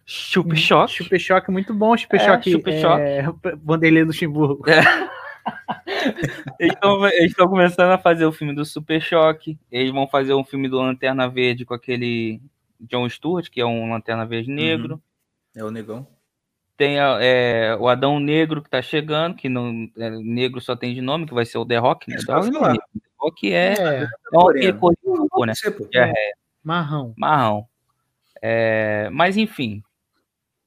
Super Choque. Super Choque, muito bom. Super É, Choque. Super é, Vanderlei Luxemburgo. Eles estão eles estão começando a fazer o filme do Super Choque. Eles vão fazer um filme do Lanterna Verde com aquele John Stewart, que é um Lanterna Verde negro. É o negão. Tem é, o Adão Negro que tá chegando, que não é, negro só tem de nome, que vai ser o The Rock. Né? The Rock é é, É, é cor né? É, marrão. marrão. É, mas enfim,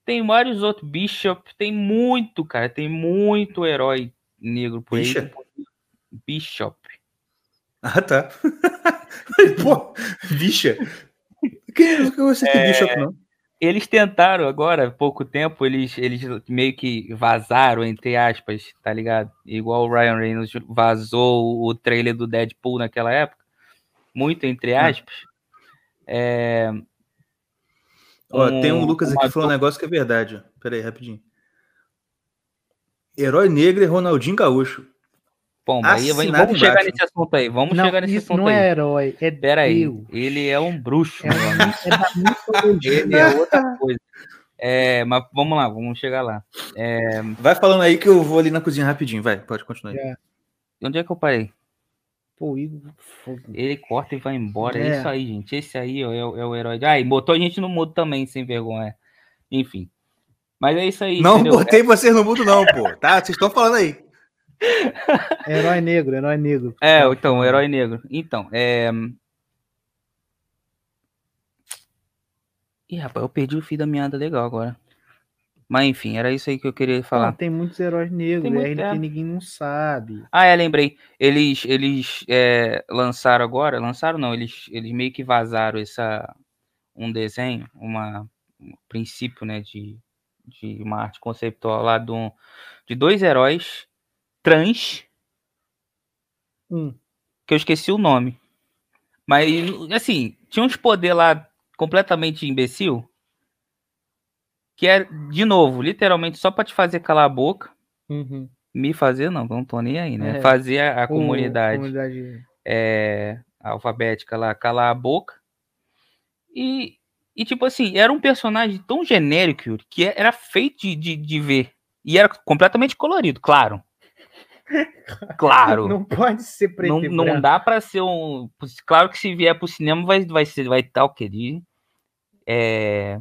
tem vários outros. Bishop, tem muito, cara. Tem muito herói negro por aí. Bicha? Bishop. Ah, tá. *laughs* Pô, bicha. Que, que você que bicha não? Eles tentaram agora, há pouco tempo, eles, eles meio que vazaram, entre aspas, tá ligado? Igual o Ryan Reynolds vazou o trailer do Deadpool naquela época. Muito entre Ah. aspas. É, Ó, tem um Um- Lucas aqui uma que falou um negócio que é verdade. ó. Pera aí, rapidinho. Herói negro é Ronaldinho Gaúcho. Bom, aí vamos chegar embaixo. nesse assunto aí. Vamos não, chegar nesse isso assunto não aí. é herói, é Pera aí, ele é um bruxo, É, é. Ele é outra coisa. É, mas vamos lá, vamos chegar lá. É, Vai falando aí que eu vou ali na cozinha rapidinho. Vai, pode continuar. aí. onde é que eu parei? Pô, Igor. Ele corta e vai embora. É, É. isso aí, gente. Esse aí ó, é, o- é o herói. Ah, e botou a gente no mudo também, sem vergonha. Enfim. Mas é isso aí. Não entendeu? botei vocês no mudo, não, pô. Tá? Vocês estão falando aí. *laughs* Herói negro, herói negro. É, então, herói negro. Então, é. Ih, rapaz, eu perdi o fio da meada legal agora. Mas enfim, era isso aí que eu queria Não, falar. tem muitos heróis negros Tem muito, é. que ninguém não sabe. Ah, é, lembrei. Eles, eles é, lançaram agora, lançaram não, eles, eles meio que vazaram essa, um desenho, uma, um princípio, né, de, de uma arte conceitual lá do, de dois heróis trans, Hum. que eu esqueci o nome. Mas, assim, tinha uns poder lá completamente imbecil, que é, de novo, literalmente só pra te fazer calar a boca, Uhum. me fazer não, não tô nem aí, né? É. Fazer a, a comunidade comunidade- é, alfabética lá calar a boca. E, e, tipo assim, era um personagem tão genérico Yuri, que era feito de, de, de ver. E era completamente colorido, claro. *laughs* Claro. Não pode ser preto Não, não dá pra ser um. Claro que se vier pro cinema vai, vai ser vai estar o quê? De, é,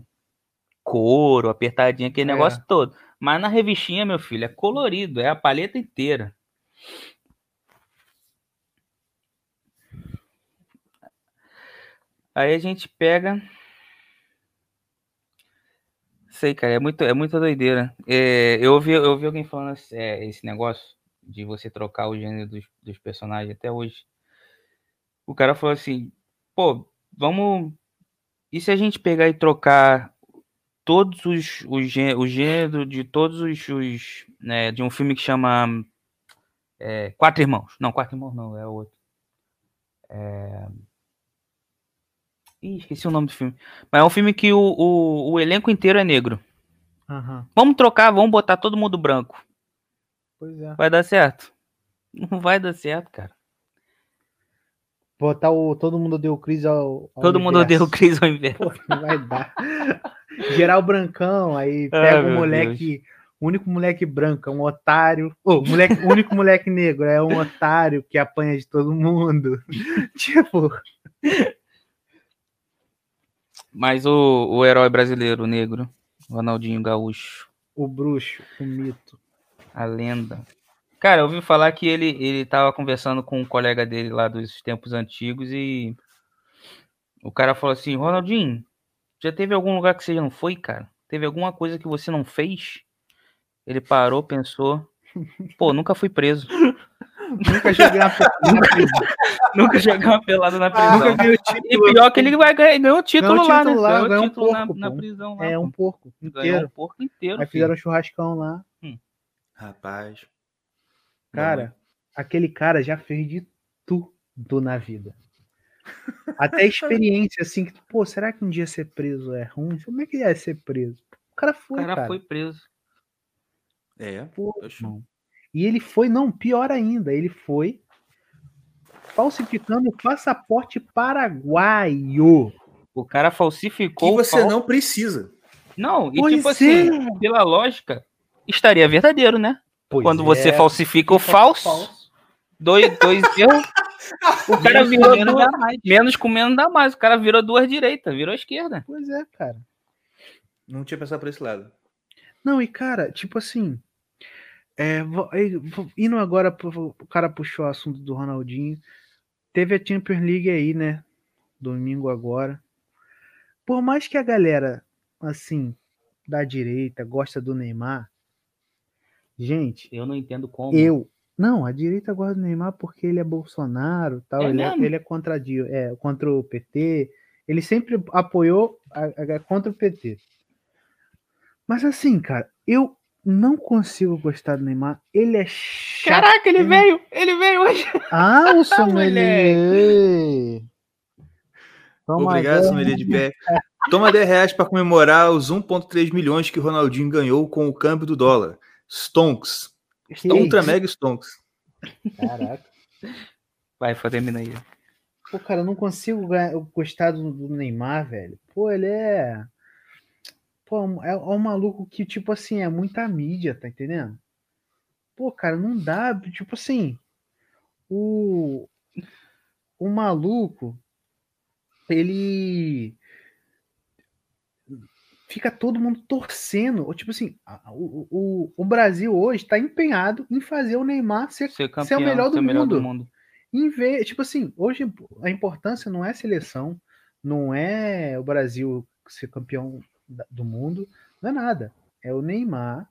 couro, apertadinho, aquele É. negócio todo. Mas na revistinha, meu filho, é colorido, é a paleta inteira. Aí a gente pega. Sei, cara, é muito, é muita doideira. É, eu, ouvi, eu ouvi alguém falando esse, é, esse negócio de você trocar o gênero dos, dos personagens até hoje. O cara falou assim: pô, vamos. E se a gente pegar e trocar todos os, os o gênero de todos os, os né, de um filme que chama é, Quatro Irmãos? Não, Quatro Irmãos não, é outro. É... Ih, esqueci o nome do filme. Mas é um filme que o, o, o elenco inteiro é negro. Aham. Vamos trocar, vamos botar todo mundo branco. Pois é. Vai dar certo? Não vai dar certo, cara. Botar o. Todo mundo deu crise ao. ao Todo mundo odeia o universo. Chris ao *laughs* inverso. Pô, não vai dar. Geral brancão, aí Ai, pega o meu moleque. O único moleque branco é um otário. Ô, o moleque, o único moleque negro é um otário que apanha de todo mundo. *laughs* tipo, Mas o, o herói brasileiro negro, Ronaldinho Gaúcho, o bruxo, o mito. a lenda. Cara, eu ouvi falar que ele, ele tava conversando com um colega dele lá dos tempos antigos e o cara falou assim, Ronaldinho, já teve algum lugar que você não foi, cara? Teve alguma coisa que você não fez? Ele parou, pensou. Pô, *laughs* nunca fui preso. Nunca joguei uma *laughs* pelada. *laughs* nunca joguei uma pelada na prisão. Nunca vi o E pior que ele vai ganhar, ganhou o título Ganhou lá, né? lá, Ganhou um título na, porco, na pô. prisão lá. É um porco Ganhou um inteiro. porco inteiro. Aí filho. fizeram um churrascão lá. Rapaz. Cara, aquele cara já fez de tudo na vida. Até *laughs* experiência, assim, que, pô, será que um dia ser preso é ruim? Como é que é ser preso? O cara O foi, cara, cara. foi preso. É. Pô, Oxe. E ele foi, não, pior ainda, ele foi falsificando o passaporte paraguaio. O cara Que falsificou. o você fal- não precisa. Não, e Pois tipo assim, pela lógica, estaria verdadeiro, né? Pois Quando você é, falsifica o falso, dois, dois *laughs* erros, o cara Menos virou com menos duas, dá mais. menos com menos dá mais. O cara virou duas direitas, virou esquerda. Pois é, cara. Não tinha pensado por esse lado. Não, e cara, tipo assim, é, indo agora, pro- o cara puxou o assunto do Ronaldinho. Teve a Champions League aí, né? Domingo agora. Por mais que a galera, assim, da direita gosta do Neymar, gente, Eu não entendo como. eu. Não, a direita gosta do Neymar porque ele é Bolsonaro, tal. É ele, é, ele é contra, a é contra o PT. Ele sempre apoiou a- a- contra o PT. Mas assim, cara, eu não consigo gostar do Neymar. Ele é chato. Caraca, ele veio! Ele veio hoje! Ah, o *laughs* sommelier! Toma Obrigado, sommelier de pé. Toma 10 reais para comemorar os 1,3 milhões que o Ronaldinho ganhou com o câmbio do dólar. Stonks. Que Ultra isso? Mega Stonks. Caraca. Vai, termina aí. Pô, cara, eu não consigo gostar do, do Neymar, velho. Pô, ele é. Pô, é, é um maluco que, tipo assim, é muita mídia, tá entendendo? Pô, cara, não dá. Tipo assim, o. O maluco, ele. Fica todo mundo torcendo. Ou, Tipo assim, o, o, o Brasil hoje tá empenhado em fazer o Neymar ser, Ser campeão, ser o melhor do o melhor mundo do mundo. em ver, tipo assim, hoje a importância não é seleção, não é o Brasil ser campeão do mundo, não é nada. é o Neymar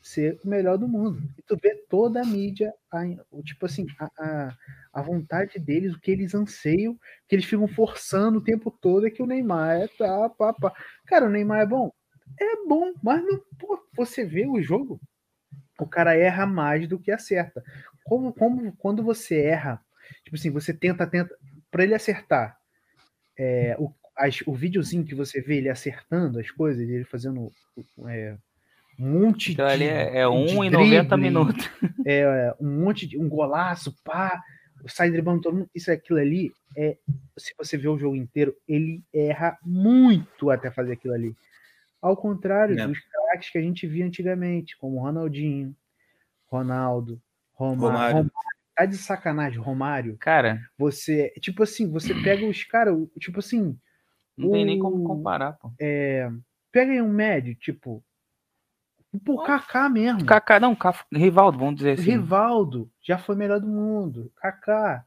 ser o melhor do mundo. E tu vê toda a mídia, a, tipo assim, a, a, a vontade deles, o que eles anseiam, que eles ficam forçando o tempo todo é que o Neymar é tá, pá, pá. Cara, o Neymar é bom? É bom, mas não, pô, você vê o jogo, o cara erra mais do que acerta. Como, como quando você erra, tipo assim, você tenta, tenta, para ele acertar, é, o, as, o videozinho que você vê ele acertando as coisas, ele fazendo é, um monte Então de. ali é, é de 1 em 90 drible, minutos. é, um monte de um golaço, pá, sai driblando todo mundo. Isso aquilo ali é, se você vê o jogo inteiro, ele erra muito até fazer aquilo ali. Ao contrário É. dos craques que a gente via antigamente, como Ronaldinho, Ronaldo, Romário. Romário. Romário. Tá de sacanagem, Romário. Cara, Você, tipo assim, você pega os caras, tipo assim, não tem nem como O- comparar, pô. pega aí um médio, tipo, o Kaká mesmo. Kaká, não, Kaká, Rivaldo, vamos dizer assim. Rivaldo já foi melhor do mundo. Kaká.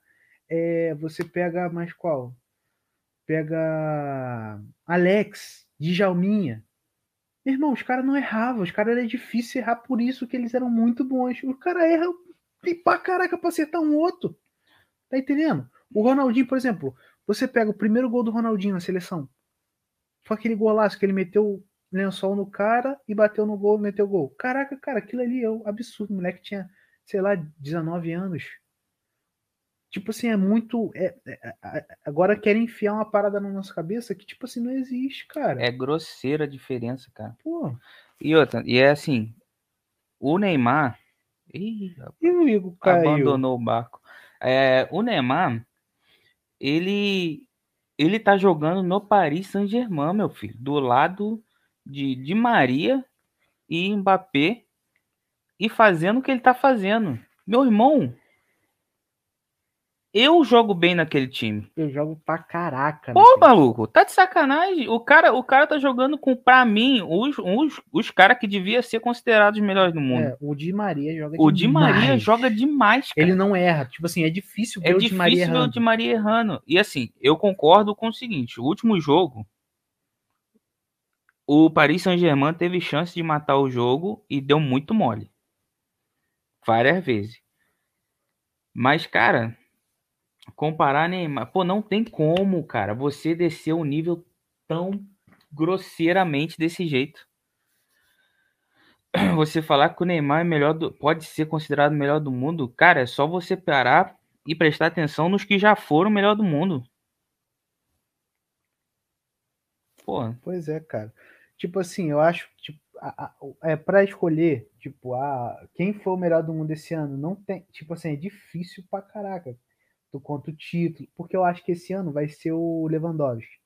É, você pega mais qual? Pega Alex, Djalminha. Meu irmão, os caras não erravam. Os caras era difícil errar, por isso que eles eram muito bons. O cara erra e pra caraca pra acertar um outro. Tá entendendo? O Ronaldinho, por exemplo, você pega o primeiro gol do Ronaldinho na seleção. Foi aquele golaço que ele meteu lençol no cara e bateu no gol, meteu gol. Caraca, cara, aquilo ali é um absurdo. O moleque tinha, sei lá, 19 anos. Tipo assim, é muito. é- é- é- agora querem enfiar uma parada na nossa cabeça que, tipo assim, não existe, cara. É grosseira a diferença, cara. Pô. E outra, e é assim, o Neymar. Ih, E o Igor caiu? abandonou o barco. É, o Neymar, ele ele tá jogando no Paris Saint-Germain, meu filho, do lado de, de Maria e Mbappé e fazendo o que ele tá fazendo. Meu irmão, eu jogo bem naquele time. Eu jogo pra caraca. Pô, maluco, tá de sacanagem. O cara, o cara tá jogando com, pra mim, os, os, os caras que devia ser considerados os melhores do mundo. É, o Di Maria joga o Di Maria demais. joga demais, cara. Ele não erra. Tipo assim, é difícil ver É o Di Maria difícil ver o errando. Di Maria errando. E assim, eu concordo com o seguinte: o último jogo, o Paris Saint-Germain teve chance de matar o jogo e deu muito mole. Várias vezes. Mas, cara, comparar Neymar. Pô, não tem como, cara, você descer o nível tão grosseiramente desse jeito. *clears throat* Você falar que o Neymar é melhor do, pode ser considerado o melhor do mundo, cara, é só você parar e prestar atenção nos que já foram o melhor do mundo. Pô, Pois é, cara. Tipo assim, eu acho que tipo, a- a- o- é para escolher, tipo, a, quem foi o melhor do mundo esse ano, não tem, tipo assim, é difícil pra caraca. Tu conta o título, porque eu acho que esse ano vai ser o Lewandowski.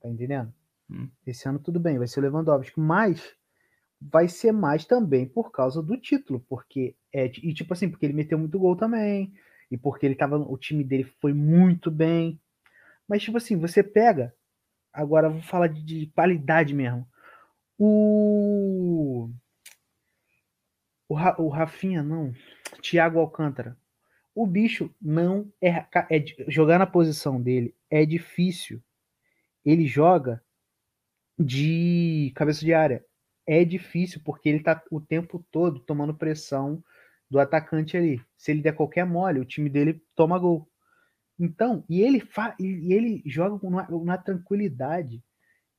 Tá entendendo? Hum. Esse ano tudo bem, vai ser o Lewandowski, mas vai ser mais também por causa do título, porque é e tipo assim, porque ele meteu muito gol também, e porque ele tava, o time dele foi muito bem. Mas tipo assim, você pega Agora vou falar de, de qualidade mesmo. O. O, Ra- o Rafinha, não. Thiago Alcântara. O bicho não é, é. Jogar na posição dele é difícil. Ele joga de cabeça de área. É difícil porque ele tá o tempo todo tomando pressão do atacante ali. Se ele der qualquer mole, o time dele toma gol. Então, e ele, fa e ele joga com uma, uma tranquilidade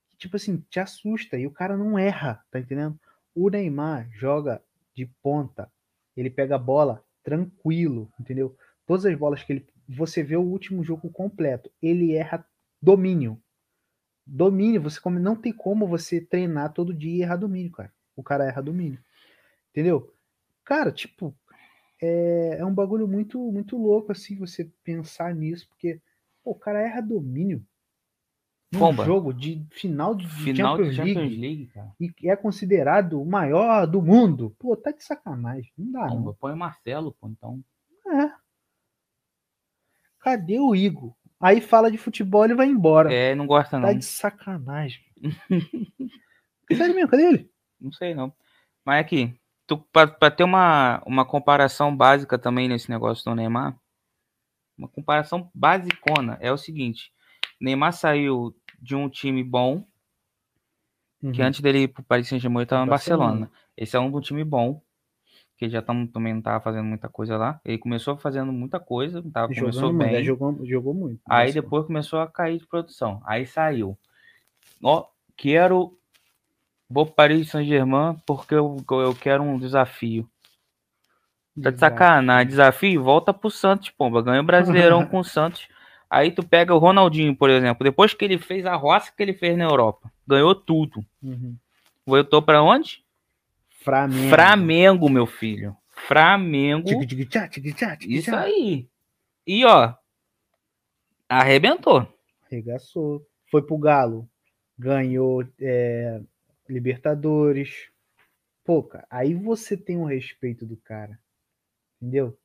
que, tipo assim, te assusta. E o cara não erra, tá entendendo? O Neymar joga de ponta. Ele pega a bola tranquilo, entendeu? Todas as bolas que ele. Você vê o último jogo completo. Ele erra domínio. Domínio, você come, não tem como você treinar todo dia e errar domínio, cara. O cara erra domínio. Entendeu? Cara, tipo, é, é um bagulho muito muito louco assim você pensar nisso, porque pô, o cara erra domínio num Pomba. jogo de final de final Champions, de Champions League, League, cara. e é considerado o maior do mundo. Pô, tá de sacanagem. Não dá, não. Põe o Marcelo, pô, então. É. Cadê o Igor? Aí fala de futebol e vai embora. É, não gosta não. Tá de sacanagem. *laughs* Sério mesmo, cadê ele? Não sei não. Mas aqui, tu, pra, pra ter uma, uma comparação básica também nesse negócio do Neymar, uma comparação basicona, é o seguinte: Neymar saiu de um time bom Que Uhum. antes dele ir pro Paris Saint-Germain, ele tava no Barcelona. Barcelona. Esse é um do time bom. Que já tamo, também não tava fazendo muita coisa lá. Ele começou fazendo muita coisa, tava, começou Jogando muito, bem. é, jogou, jogou muito. Aí depois começou a cair de produção. Aí saiu. Ó, quero. Vou para Paris Saint-Germain porque eu, eu quero um desafio. Tá de Exato. sacanagem. Desafio? Volta pro Santos, pomba. Ganha o Brasileirão com o Santos. *laughs* Aí tu pega o Ronaldinho, por exemplo. Depois que ele fez a roça que ele fez na Europa. Ganhou tudo. Uhum. Voltou pra onde? Flamengo. Flamengo, meu filho. Flamengo. Tic, tic, tchá, tic, tchá, Isso tchá. aí. E ó. Arrebentou. Arregaçou. Foi pro Galo. Ganhou é, Libertadores. Pô, cara, aí você tem um respeito do cara. Entendeu?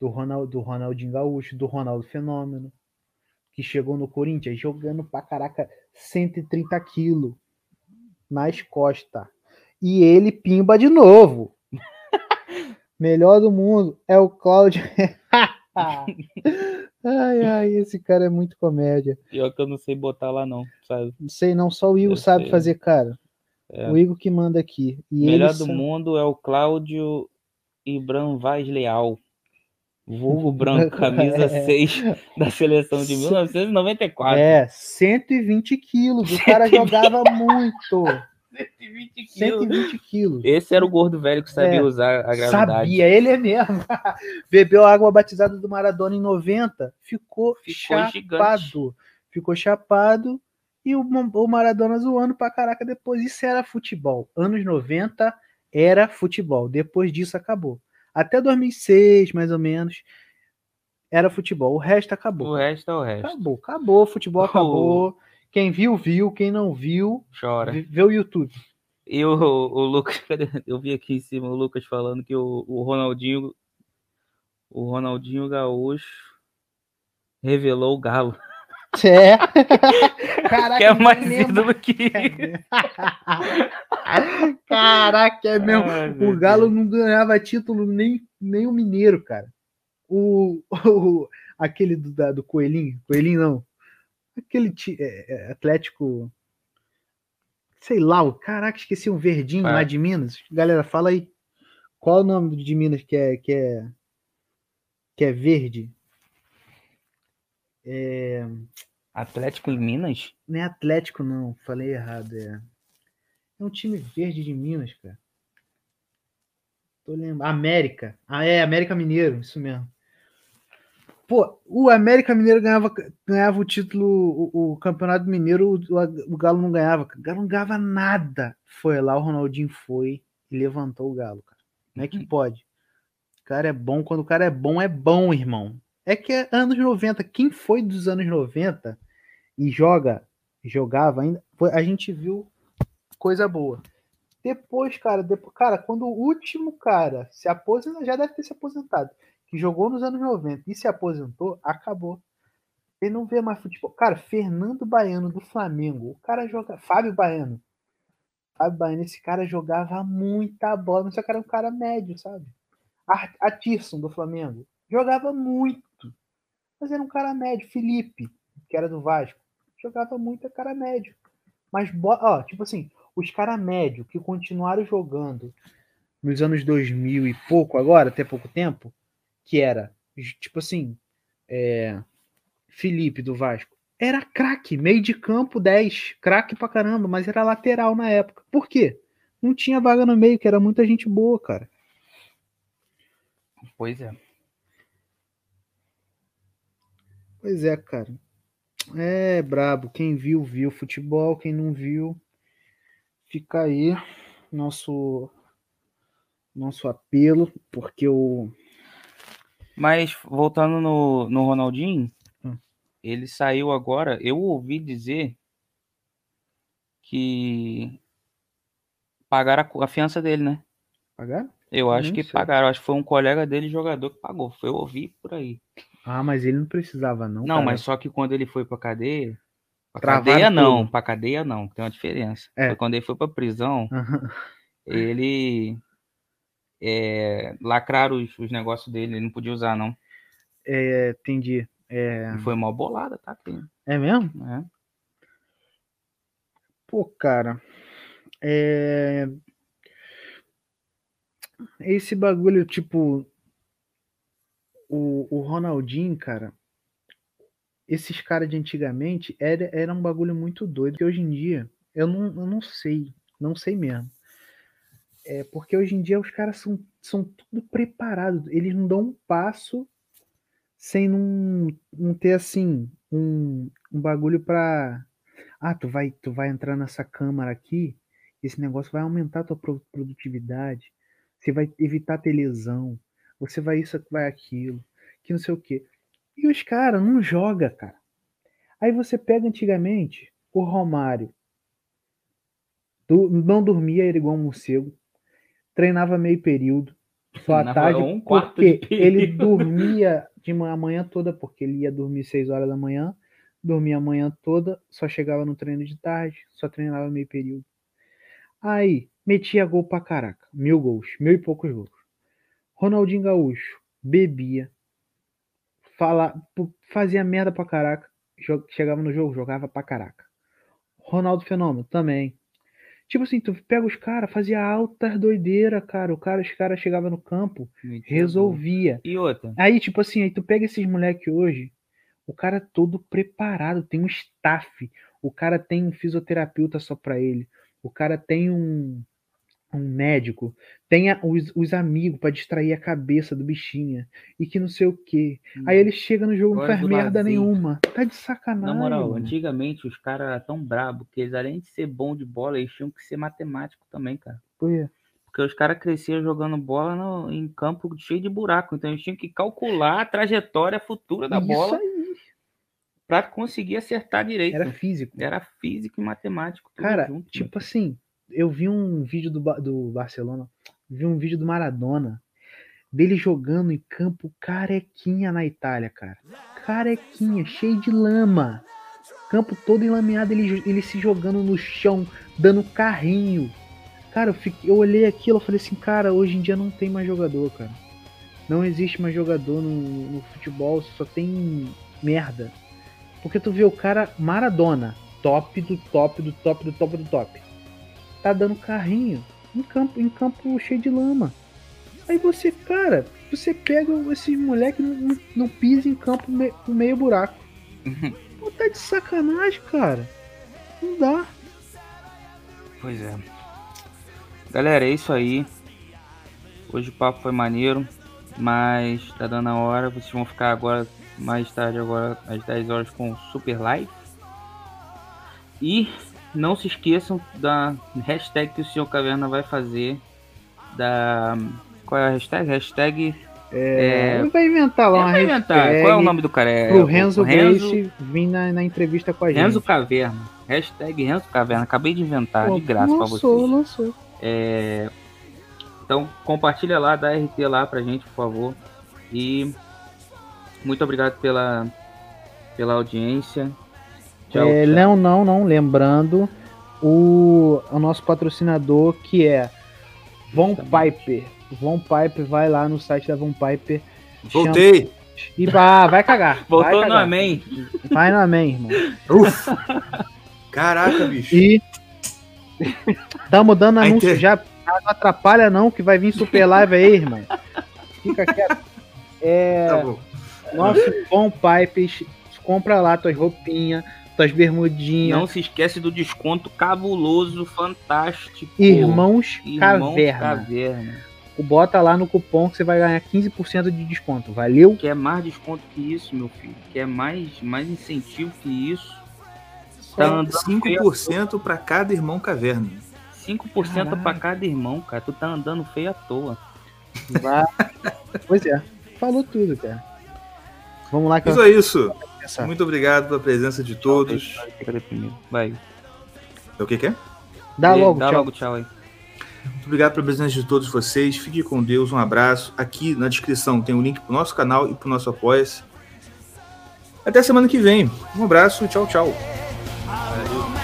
Do, Ronald, do Ronaldinho Gaúcho, do Ronaldo Fenômeno. Que chegou no Corinthians jogando pra caraca 130 quilos nas costas. E ele pimba de novo. *laughs* Melhor do mundo é o Cláudio. *laughs* ai, ai, esse cara é muito comédia. Pior que eu não sei botar lá, não, sabe? Não sei não, só o Igor Eu sabe sei. fazer, cara. É. O Igor que manda aqui. E Melhor do sa- mundo é o Cláudio Ibram Vaz Leal. Vulgo *laughs* branco, camisa É. 6 da seleção de 1994. É, 120 quilos. O *laughs* cara jogava muito. 120 quilos. 120 quilos. Esse era o gordo velho que sabia É, usar a gravidade. Sabia, ele é mesmo. *laughs* Bebeu a água batizada do Maradona em 90, ficou, Ficou chapado. gigante. Ficou chapado e o, o Maradona zoando pra caraca depois. Isso era futebol. Anos 90 era futebol. Depois disso acabou. Até 2006, mais ou menos, era futebol. O resto acabou. O resto é o resto. Acabou, acabou. Futebol O- acabou. Quem viu, viu. Quem não viu, Chora. vê o YouTube. E o, o Lucas, eu vi aqui em cima o Lucas falando que o, o Ronaldinho, o Ronaldinho Gaúcho revelou o Galo. *laughs* É. *laughs* Caraca, que é mais ídolo que Caraca, é mesmo. Ai, O Galo não ganhava título nem, nem o Mineiro, cara. O, *laughs* o- aquele do, da- do Coelhinho, Coelhinho não. Aquele ti- é, é, Atlético. Sei lá, o caraca, esqueci um verdinho É. lá de Minas. Galera, fala aí. Qual é o nome de Minas que é que é que é verde? É, Atlético em Minas? não é Atlético não, falei errado, é. É um time verde de Minas, cara. Tô lembrando. América. Ah, é, América Mineiro, isso mesmo. Pô, o América Mineiro ganhava, ganhava o título, o, o Campeonato Mineiro, o, o Galo não ganhava. O Galo não ganhava nada. Foi lá, o Ronaldinho foi e levantou o Galo, cara. Como é que pode? O cara é bom, quando o cara é bom, é bom, irmão. É que é anos 90. Quem foi dos anos 90 e joga, jogava ainda, a gente viu coisa boa. Depois, cara, depois, cara, quando o último cara se aposenta, já deve ter se aposentado, que jogou nos anos 90 e se aposentou, acabou. Ele não vê mais futebol. Cara, Fernando Baiano do Flamengo, o cara joga. Fábio Baiano. Fábio Baiano, esse cara jogava muita bola, mas só que era um cara médio, sabe? Atirson do Flamengo jogava muito, mas era um cara médio. Felipe, que era do Vasco, jogava muito, é cara médio. Mas, ó, tipo assim, os caras médios que continuaram jogando nos anos 2000 e pouco agora, até pouco tempo, que era, tipo assim, é, Felipe do Vasco, era craque, meio de campo 10, craque pra caramba, mas era lateral na época. Por quê? Não tinha vaga no meio, que era muita gente boa, cara. Pois é. Pois é, cara. É brabo. Quem viu, viu futebol. Quem não viu, fica aí nosso nosso apelo, porque o Mas voltando no, no Ronaldinho, Hum. ele saiu agora. Eu ouvi dizer que pagaram a, a fiança dele, né? pagar? Eu acho Não que sei. pagaram. Acho que foi um colega dele, jogador, que pagou. Foi eu ouvi por aí. Ah, mas ele não precisava não. Não, cara. mas só que quando ele foi pra cadeia. Pra Travaram cadeia não, tudo. pra cadeia não, tem uma diferença. É. Foi quando ele foi pra prisão, Aham. *laughs* ele é, lacraram os, os negócios dele, ele não podia usar, não. É, entendi. É, foi mal bolada, tá? filho? é mesmo? É. Pô, cara. É... Esse bagulho, tipo. O, o Ronaldinho, cara. Esses caras de antigamente era, era um bagulho muito doido. Que hoje em dia, eu não, eu não sei. Não sei mesmo. É porque hoje em dia os caras são, são tudo preparados. Eles não dão um passo sem não, ter assim um, um bagulho pra. Ah, tu vai, tu vai entrar nessa câmara aqui, esse negócio vai aumentar tua pro- produtividade, você vai evitar ter lesão, você vai isso, vai aquilo, que não sei o quê. E os caras não joga, cara. Aí você pega antigamente o Romário, du- não dormia, era igual um morcego, treinava meio período, só à tarde, um porque ele dormia de manhã toda, porque ele ia dormir 6 horas da manhã, dormia a manhã toda, só chegava no treino de tarde, só treinava meio período. Aí, metia gol pra caraca, mil gols, mil e poucos gols. Ronaldinho Gaúcho, bebia, fala, fazia merda pra caraca, chegava no jogo, jogava pra caraca. Ronaldo Fenômeno também. Tipo assim, tu pega os caras, fazia altas doideira, cara. O cara, os caras chegavam no campo, resolvia. E outra, Aí, tipo assim, aí tu pega esses moleque hoje, o cara todo preparado, tem um staff, o cara tem um fisioterapeuta só pra ele, o cara tem um, um médico, tem a- os, os amigos pra distrair a cabeça do bichinha, e que não sei o quê. Aí ele chega no jogo e não faz merda nenhuma. Tá de sacanagem. na moral, mano. antigamente os caras eram tão brabos que eles, além de ser bom de bola, eles tinham que ser matemático também, cara. Por quê? Porque os caras cresciam jogando bola no- em campo cheio de buraco. Então eles tinham que calcular a trajetória futura da Isso bola aí, pra conseguir acertar direito. era Era, físico. físico e matemático. Cara, junto, tipo assim, eu vi um vídeo do, do Barcelona, vi um vídeo do Maradona, dele jogando em campo carequinha na Itália, cara. Carequinha, cheio de lama. Campo todo enlameado, ele, ele se jogando no chão, dando carrinho. Cara, eu, fiquei, eu olhei aquilo, eu falei assim, cara, hoje em dia não tem mais jogador, cara. Não existe mais jogador no, no futebol, só tem merda. Porque tu vê o cara Maradona, top do top do top do top do top. Tá dando carrinho em campo, em campo cheio de lama. Aí você, cara, você pega esse moleque não, não, não pisa em campo me, com meio buraco. Pô, tá de sacanagem, cara. Não dá. Pois é. Galera, é isso aí. Hoje o papo foi maneiro, mas tá dando a hora. Vocês vão ficar agora, mais tarde, agora às 10 horas com o Super Live. E não se esqueçam da hashtag que o Senhor Caverna vai fazer. Da. Qual é a hashtag? Hashtag. É, vai inventar lá É, vai inventar. Qual é o nome do cara? É pro o Renzo, Renzo, Grace vir na, na entrevista com a gente. Renzo Caverna. Hashtag Renzo Caverna. Acabei de inventar Pô, de graça pra lançou, vocês. lançou. É, Então compartilha lá, dá RT lá pra gente, por favor. E muito obrigado pela, pela audiência. Tchau, É, tchau. não, não, não. Lembrando o, o nosso patrocinador que é Von Piper. Von Piper, vai lá no site da Von Piper. Voltei. chama- E vai, vai cagar. *laughs* Voltou vai no cagar. Amém. Vai no Amém, irmão. Ufa. Caraca, bicho. E tamo dando Aí anúncio tem- já. Não atrapalha não, que vai vir super live aí, irmão. Fica quieto. É, Tá bom. nosso Von Piper, compra lá tuas roupinhas, tuas bermudinhas. Não se esquece do desconto cabuloso, fantástico. Irmãos, Irmãos Caverna. Caverna. Bota lá no cupom que você vai ganhar 15% de desconto. Valeu? Quer mais desconto que isso, meu filho? Quer mais, mais incentivo que isso? Tá andando feio, 5% para cada irmão caverna. 5% pra Caralho. cada irmão, cara. Tu tá andando feio à toa. Vai. pois é. Falou tudo, cara. Vamos lá eu é isso. Essa... Muito obrigado pela presença de todos. Vai. É o que, que é? Dá e, logo, dá tchau. logo tchau aí. Muito obrigado pela presença de todos vocês. Fique com Deus, um abraço. Aqui na descrição tem o um link pro nosso canal e pro nosso apoia-se. Até semana que vem. Um abraço, tchau, tchau. Valeu.